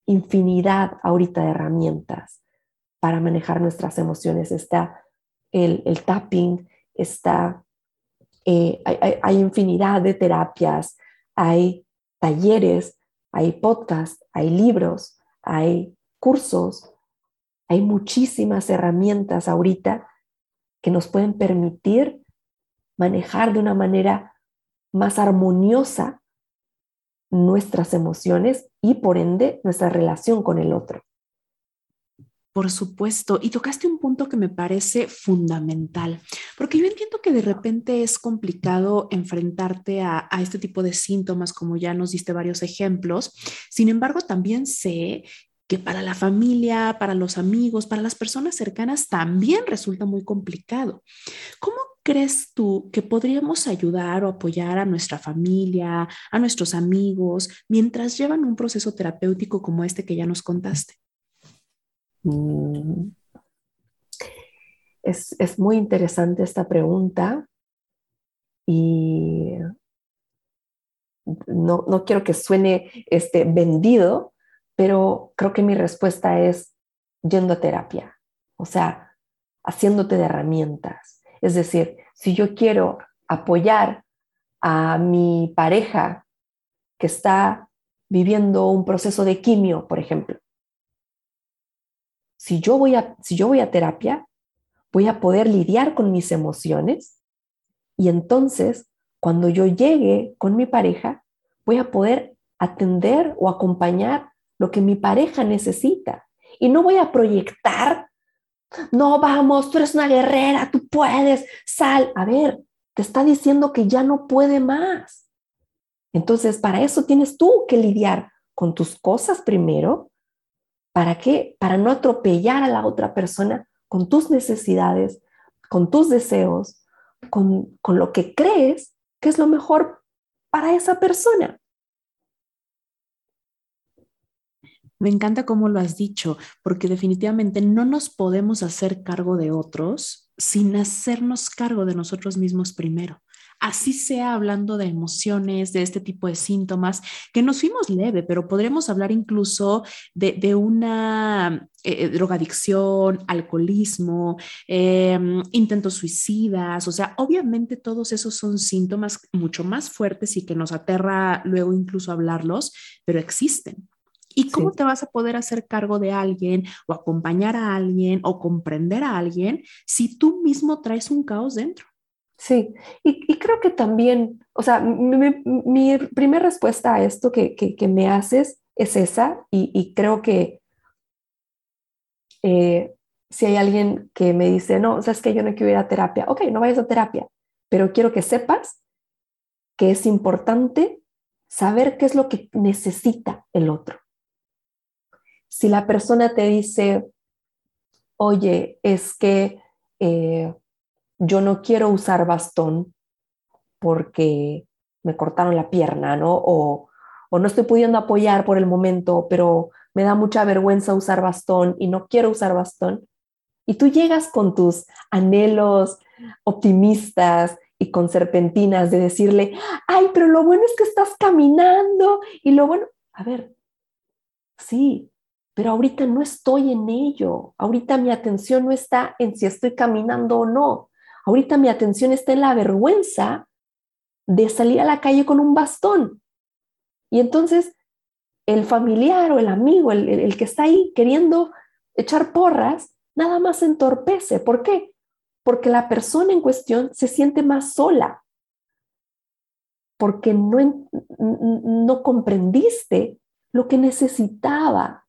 S2: infinidad ahorita de herramientas para manejar nuestras emociones. Está el, tapping, está, eh, hay, infinidad de terapias, hay talleres, hay podcasts, hay libros, hay cursos, hay muchísimas herramientas ahorita que nos pueden permitir manejar de una manera más armoniosa nuestras emociones y por ende nuestra relación con el otro.
S1: Por supuesto, y tocaste un punto que me parece fundamental, porque yo entiendo que de repente es complicado enfrentarte a, este tipo de síntomas, como ya nos diste varios ejemplos. Sin embargo, también sé que para la familia, para los amigos, para las personas cercanas también resulta muy complicado. ¿Cómo crees tú que podríamos ayudar o apoyar a nuestra familia, a nuestros amigos, mientras llevan un proceso terapéutico como este que ya nos contaste?
S2: Mm. Es, muy interesante esta pregunta y no, no quiero que suene este, vendido, pero creo que mi respuesta es yendo a terapia, o sea, haciéndote de herramientas. Es decir, si yo quiero apoyar a mi pareja que está viviendo un proceso de quimio, por ejemplo, si yo voy a, si yo voy a terapia, voy a poder lidiar con mis emociones y entonces cuando yo llegue con mi pareja, voy a poder atender o acompañar lo que mi pareja necesita. Y no voy a proyectar, no, vamos, tú eres una guerrera, tú puedes, sal. A ver, te está diciendo que ya no puede más. Entonces, para eso tienes tú que lidiar con tus cosas primero. ¿Para qué? Para no atropellar a la otra persona con tus necesidades, con tus deseos, con, con lo que crees que es lo mejor para esa persona.
S1: Me encanta cómo lo has dicho, porque definitivamente no nos podemos hacer cargo de otros sin hacernos cargo de nosotros mismos primero. Así sea hablando de emociones, de este tipo de síntomas, que nos fuimos leve, pero podremos hablar incluso de, una eh, eh, drogadicción, alcoholismo, em, intentos suicidas, o sea, obviamente todos esos son síntomas mucho más fuertes y que nos aterra luego incluso hablarlos, pero existen. ¿Y cómo te vas a poder hacer cargo de alguien o acompañar a alguien o comprender a alguien si tú mismo traes un caos dentro?
S2: Sí, y, creo que también, o sea, mi, primera respuesta a esto que, me haces es esa, y, creo que eh, si hay alguien que me dice, no, sabes que yo no quiero ir a terapia, ok, no vayas a terapia, pero quiero que sepas que es importante saber qué es lo que necesita el otro si la persona te dice, oye, es que eh, yo no quiero usar bastón porque me cortaron la pierna, ¿no? O, o no estoy pudiendo apoyar por el momento, pero me da mucha vergüenza usar bastón y no quiero usar bastón. Y tú llegas con tus anhelos optimistas y con serpentinas de decirle, ay, pero lo bueno es que estás caminando y lo bueno, a ver, sí, pero ahorita no estoy en ello. Ahorita mi atención no está en si estoy caminando o no. Ahorita mi atención está en la vergüenza de salir a la calle con un bastón. Y entonces el familiar o el amigo, el, que está ahí queriendo echar porras, nada más entorpece. ¿Por qué? Porque la persona en cuestión se siente más sola, porque no, no comprendiste lo que necesitaba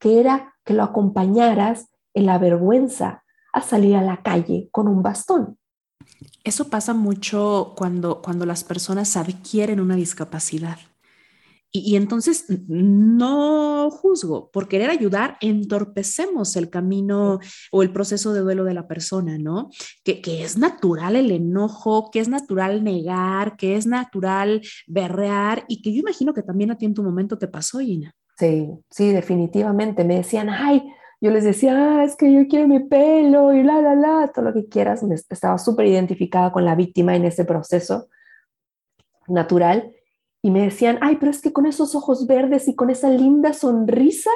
S2: que era que lo acompañaras en la vergüenza a salir a la calle con un bastón.
S1: Eso pasa mucho cuando, cuando las personas adquieren una discapacidad. Y, entonces no juzgo, por querer ayudar, entorpecemos el camino o el proceso de duelo de la persona, ¿no? Que, que, es natural el enojo, que es natural negar, que es natural berrear y que yo imagino que también a ti en tu momento te pasó, Gina.
S2: Sí, sí, definitivamente. Me decían, ay, yo les decía, ah, es que yo quiero mi pelo y la, la, la, todo lo que quieras. Me estaba súper identificada con la víctima en ese proceso natural. Y me decían, ay, pero es que con esos ojos verdes y con esa linda sonrisa,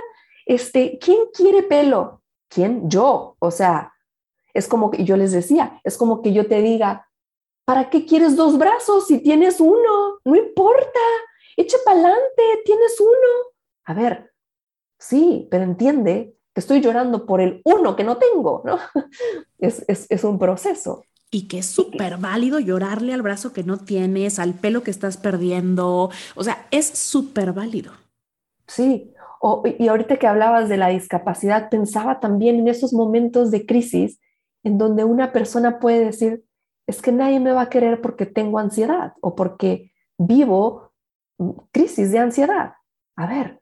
S2: este, ¿quién quiere pelo? ¿Quién? Yo. O sea, es como que yo les decía, es como que yo te diga, ¿para qué quieres dos brazos si tienes uno? No importa, echa para adelante, tienes uno a ver, sí, pero entiende que estoy llorando por el uno que no tengo, ¿no? [laughs] Es, un proceso.
S1: Y que es súper válido llorarle al brazo que no tienes, al pelo que estás perdiendo. O sea, es súper válido.
S2: Sí, y ahorita que hablabas de la discapacidad, pensaba también en esos momentos de crisis en donde una persona puede decir, es que nadie me va a querer porque tengo ansiedad o porque vivo crisis de ansiedad. A ver,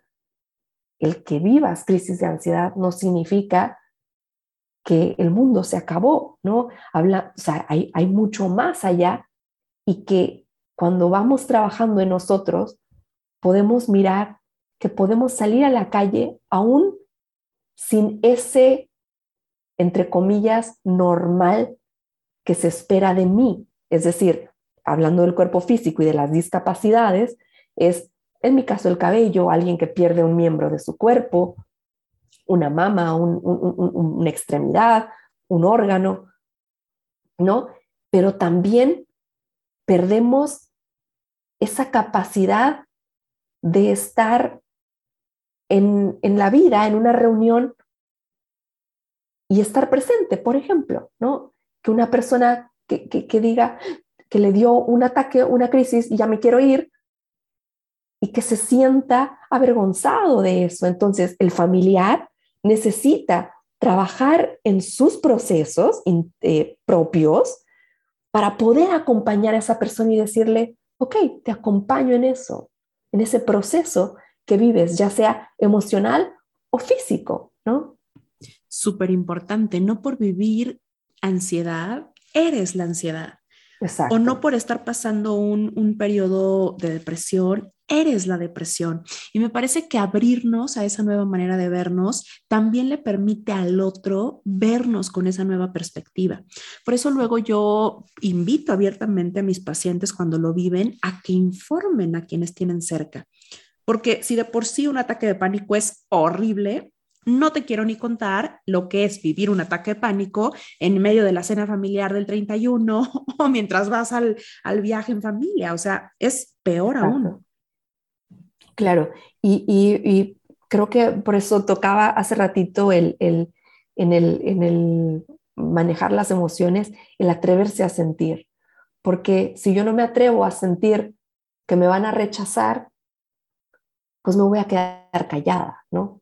S2: el que vivas crisis de ansiedad no significa que el mundo se acabó, ¿no? Habla, o sea, hay, hay mucho más allá y que cuando vamos trabajando en nosotros, podemos mirar que podemos salir a la calle aún sin ese, entre comillas, normal que se espera de mí. Es decir, hablando del cuerpo físico y de las discapacidades, es, en mi caso, el cabello, alguien que pierde un miembro de su cuerpo, una mama, una extremidad, un órgano, ¿no? Pero también perdemos esa capacidad de estar en, la vida, en una reunión y estar presente, por ejemplo, ¿no? Que una persona que, que diga que le dio un ataque, una crisis y ya me quiero ir, y que se sienta avergonzado de eso. Entonces, el familiar necesita trabajar en sus procesos eh, propios para poder acompañar a esa persona y decirle, ok, te acompaño en eso, en ese proceso que vives, ya sea emocional o físico, ¿no?
S1: Súper importante, no por vivir ansiedad, eres la ansiedad. O no por estar pasando un, un periodo de depresión, eres la depresión. Y me parece que abrirnos a esa nueva manera de vernos también le permite al otro vernos con esa nueva perspectiva. Por eso luego yo invito abiertamente a mis pacientes cuando lo viven a que informen a quienes tienen cerca. Porque si de por sí un ataque de pánico es horrible, no te quiero ni contar lo que es vivir un ataque de pánico en medio de la cena familiar del 31 [laughs] o mientras vas al, viaje en familia. O sea, es peor aún.
S2: Claro, y, creo que por eso tocaba hace ratito el, en, el, en el manejar las emociones, el atreverse a sentir. Porque si yo no me atrevo a sentir que me van a rechazar, pues me voy a quedar callada, ¿no?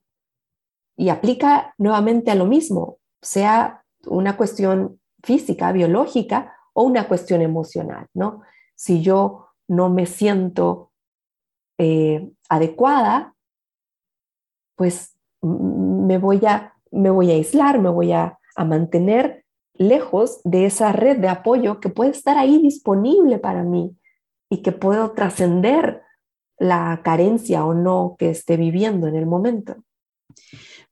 S2: Y aplica nuevamente a lo mismo, sea una cuestión física, biológica o una cuestión emocional, ¿no? Si yo no me siento eh, adecuada, pues me voy a, me voy a aislar, me voy a, a mantener lejos de esa red de apoyo que puede estar ahí disponible para mí y que puedo trascender la carencia o no que esté viviendo en el momento.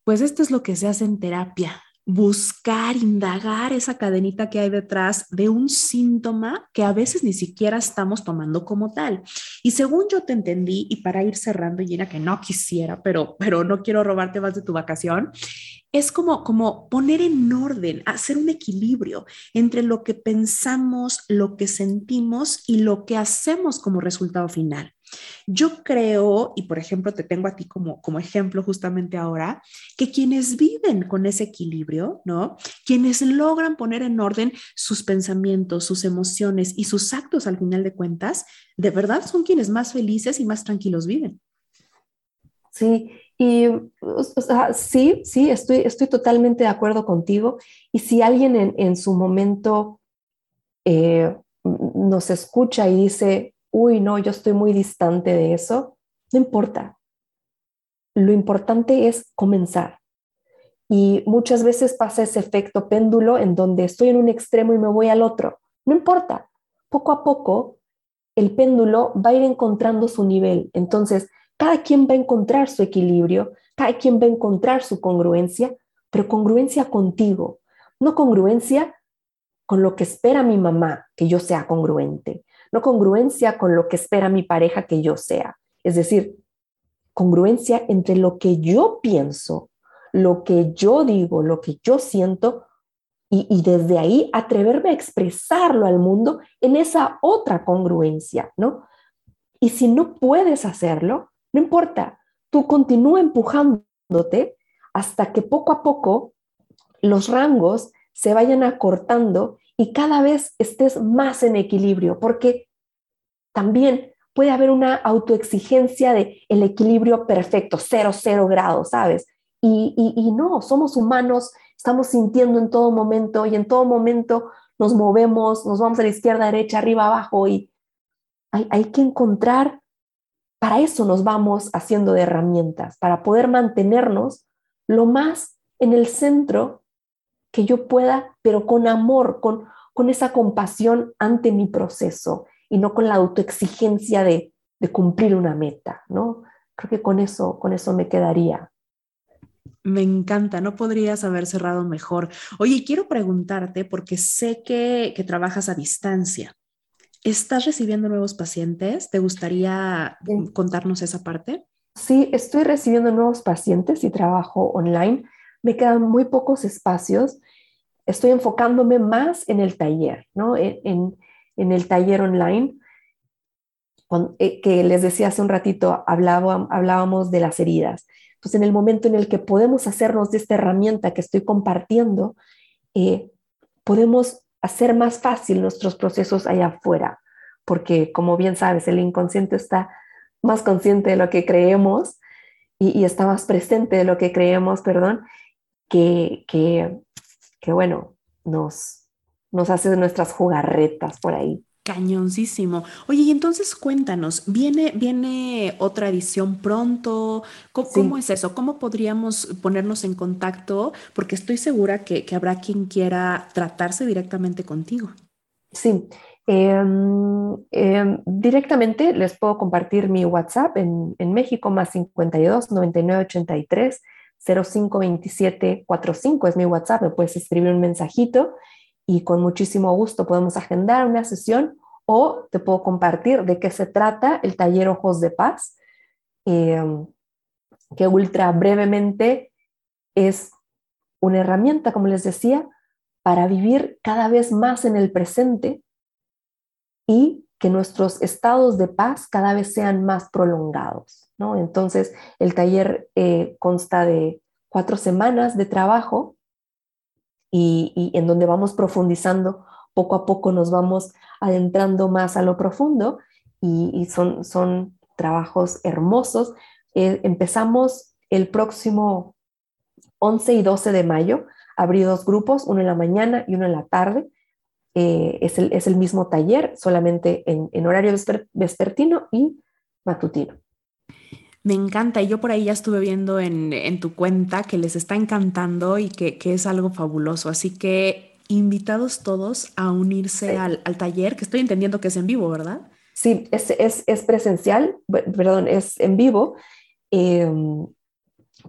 S1: Pues esto es lo que se hace en terapia, buscar, indagar esa cadenita que hay detrás de un síntoma que a veces ni siquiera estamos tomando como tal. Y según yo te entendí, y para ir cerrando, Gina, que no quisiera, pero, pero no quiero robarte más de tu vacación, es como, como poner en orden, hacer un equilibrio entre lo que pensamos, lo que sentimos y lo que hacemos como resultado final. Yo creo, y por ejemplo te tengo a ti como, como ejemplo justamente ahora, que quienes viven con ese equilibrio, ¿no? Quienes logran poner en orden sus pensamientos, sus emociones y sus actos al final de cuentas, de verdad son quienes más felices y más tranquilos viven.
S2: Sí, y sí, sí, estoy, estoy totalmente de acuerdo contigo. Y si alguien en, su momento eh, nos escucha y dice, uy, no, yo estoy muy distante de eso, no importa. Lo importante es comenzar. Y muchas veces pasa ese efecto péndulo en donde estoy en un extremo y me voy al otro. No importa. Poco a poco el péndulo va a ir encontrando su nivel. Entonces, cada quien va a encontrar su equilibrio, cada quien va a encontrar su congruencia, pero congruencia contigo, no congruencia con lo que espera mi mamá que yo sea congruente, no congruencia con lo que espera mi pareja que yo sea. Es decir, congruencia entre lo que yo pienso, lo que yo digo, lo que yo siento y, desde ahí atreverme a expresarlo al mundo en esa otra congruencia, ¿no? Y si no puedes hacerlo, no importa, tú continúa empujándote hasta que poco a poco los rangos se vayan acortando y cada vez estés más en equilibrio, porque también puede haber una autoexigencia de el equilibrio perfecto, cero, cero grados, ¿sabes? Y, y, no, somos humanos, estamos sintiendo en todo momento y en todo momento nos movemos, nos vamos a la izquierda, derecha, arriba, abajo y hay, hay que encontrar, para eso nos vamos haciendo de herramientas, para poder mantenernos lo más en el centro que yo pueda, pero con amor, con, con esa compasión ante mi proceso y no con la autoexigencia de, de cumplir una meta, ¿no? Creo que con eso, con eso me quedaría.
S1: Me encanta, no podrías haber cerrado mejor. Oye, quiero preguntarte, porque sé que, que trabajas a distancia. ¿estás recibiendo nuevos pacientes? ¿Te gustaría contarnos esa parte?
S2: Sí, estoy recibiendo nuevos pacientes y trabajo online. Me quedan muy pocos espacios. Estoy enfocándome más en el taller, ¿no? En, el taller online. Eh, que les decía hace un ratito, hablábamos de las heridas. Pues en el momento en el que podemos hacernos de esta herramienta que estoy compartiendo, eh, podemos hacer más fácil nuestros procesos allá afuera, porque como bien sabes, el inconsciente está más consciente de lo que creemos y, está más presente de lo que creemos, perdón, que, que, que bueno, nos, nos hace nuestras jugarretas por ahí.
S1: Cañoncísimo. Oye, y entonces cuéntanos, ¿viene, viene otra edición pronto? ¿Cómo, es eso? ¿Cómo podríamos ponernos en contacto? Porque estoy segura que, habrá quien quiera tratarse directamente contigo.
S2: Sí, em, em, directamente les puedo compartir mi WhatsApp en, en México, más 52 99 83 05 27 45 es mi WhatsApp, me puedes escribir un mensajito y con muchísimo gusto podemos agendar una sesión o te puedo compartir de qué se trata el taller Ojos de Paz, em, que ultra brevemente es una herramienta, como les decía, para vivir cada vez más en el presente y que nuestros estados de paz cada vez sean más prolongados. ¿No? Entonces, el taller eh, consta de cuatro semanas de trabajo y, en donde vamos profundizando, poco a poco nos vamos adentrando más a lo profundo y, son, son trabajos hermosos. Eh, empezamos el próximo 11 y 12 de mayo, abrí dos grupos, uno en la mañana y uno en la tarde. Eh, es, el, es, el, mismo taller, solamente en, en horario vespertino y matutino.
S1: Me encanta y yo por ahí ya estuve viendo en, tu cuenta que les está encantando y que, es algo fabuloso. Así que invitados todos a unirse al, taller, que estoy entendiendo que es en vivo, ¿verdad?
S2: Sí, es, es, presencial, perdón, es en vivo. Em,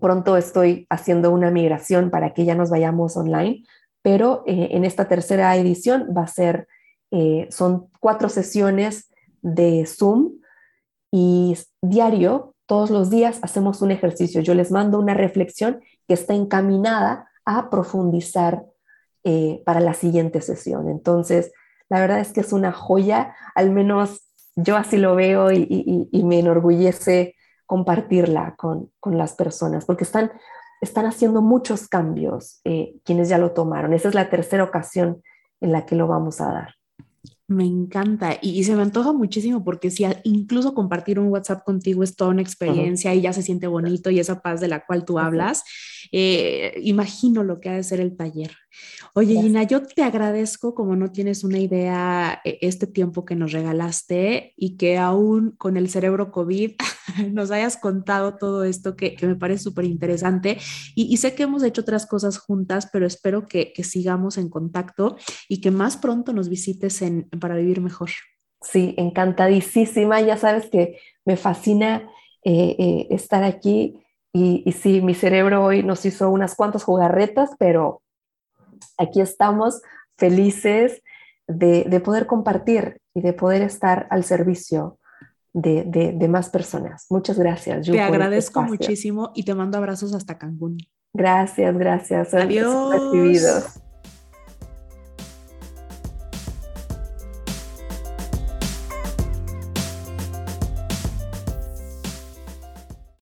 S2: pronto estoy haciendo una migración para que ya nos vayamos online, pero eh, en esta tercera edición va a ser, eh, son cuatro sesiones de Zoom y diario todos los días hacemos un ejercicio. Yo les mando una reflexión que está encaminada a profundizar eh, para la siguiente sesión. Entonces, la verdad es que es una joya, al menos yo así lo veo y, me enorgullece compartirla con, las personas, porque están, están haciendo muchos cambios eh, quienes ya lo tomaron. Esa es la tercera ocasión en la que lo vamos a dar.
S1: Me encanta y, se me antoja muchísimo porque si incluso compartir un WhatsApp contigo es toda una experiencia y ya se siente bonito y esa paz de la cual tú hablas, eh, imagino lo que ha de ser el taller. Oye, Gina, yo te agradezco como no tienes una idea e, este tiempo que nos regalaste y que aún con el cerebro COVID [laughs] nos hayas contado todo esto que, me parece súper interesante y, sé que hemos hecho otras cosas juntas, pero espero que, que sigamos en contacto y que más pronto nos visites en para vivir mejor.
S2: Sí, encantadísima. Ya sabes que me fascina eh, eh, estar aquí y, y, sí, mi cerebro hoy nos hizo unas cuantas jugarretas, pero aquí estamos felices de, poder compartir y de poder estar al servicio de, más personas. Muchas gracias.
S1: te este agradezco muchísimo y te mando abrazos hasta Cancún.
S2: Gracias, gracias.
S1: Adiós.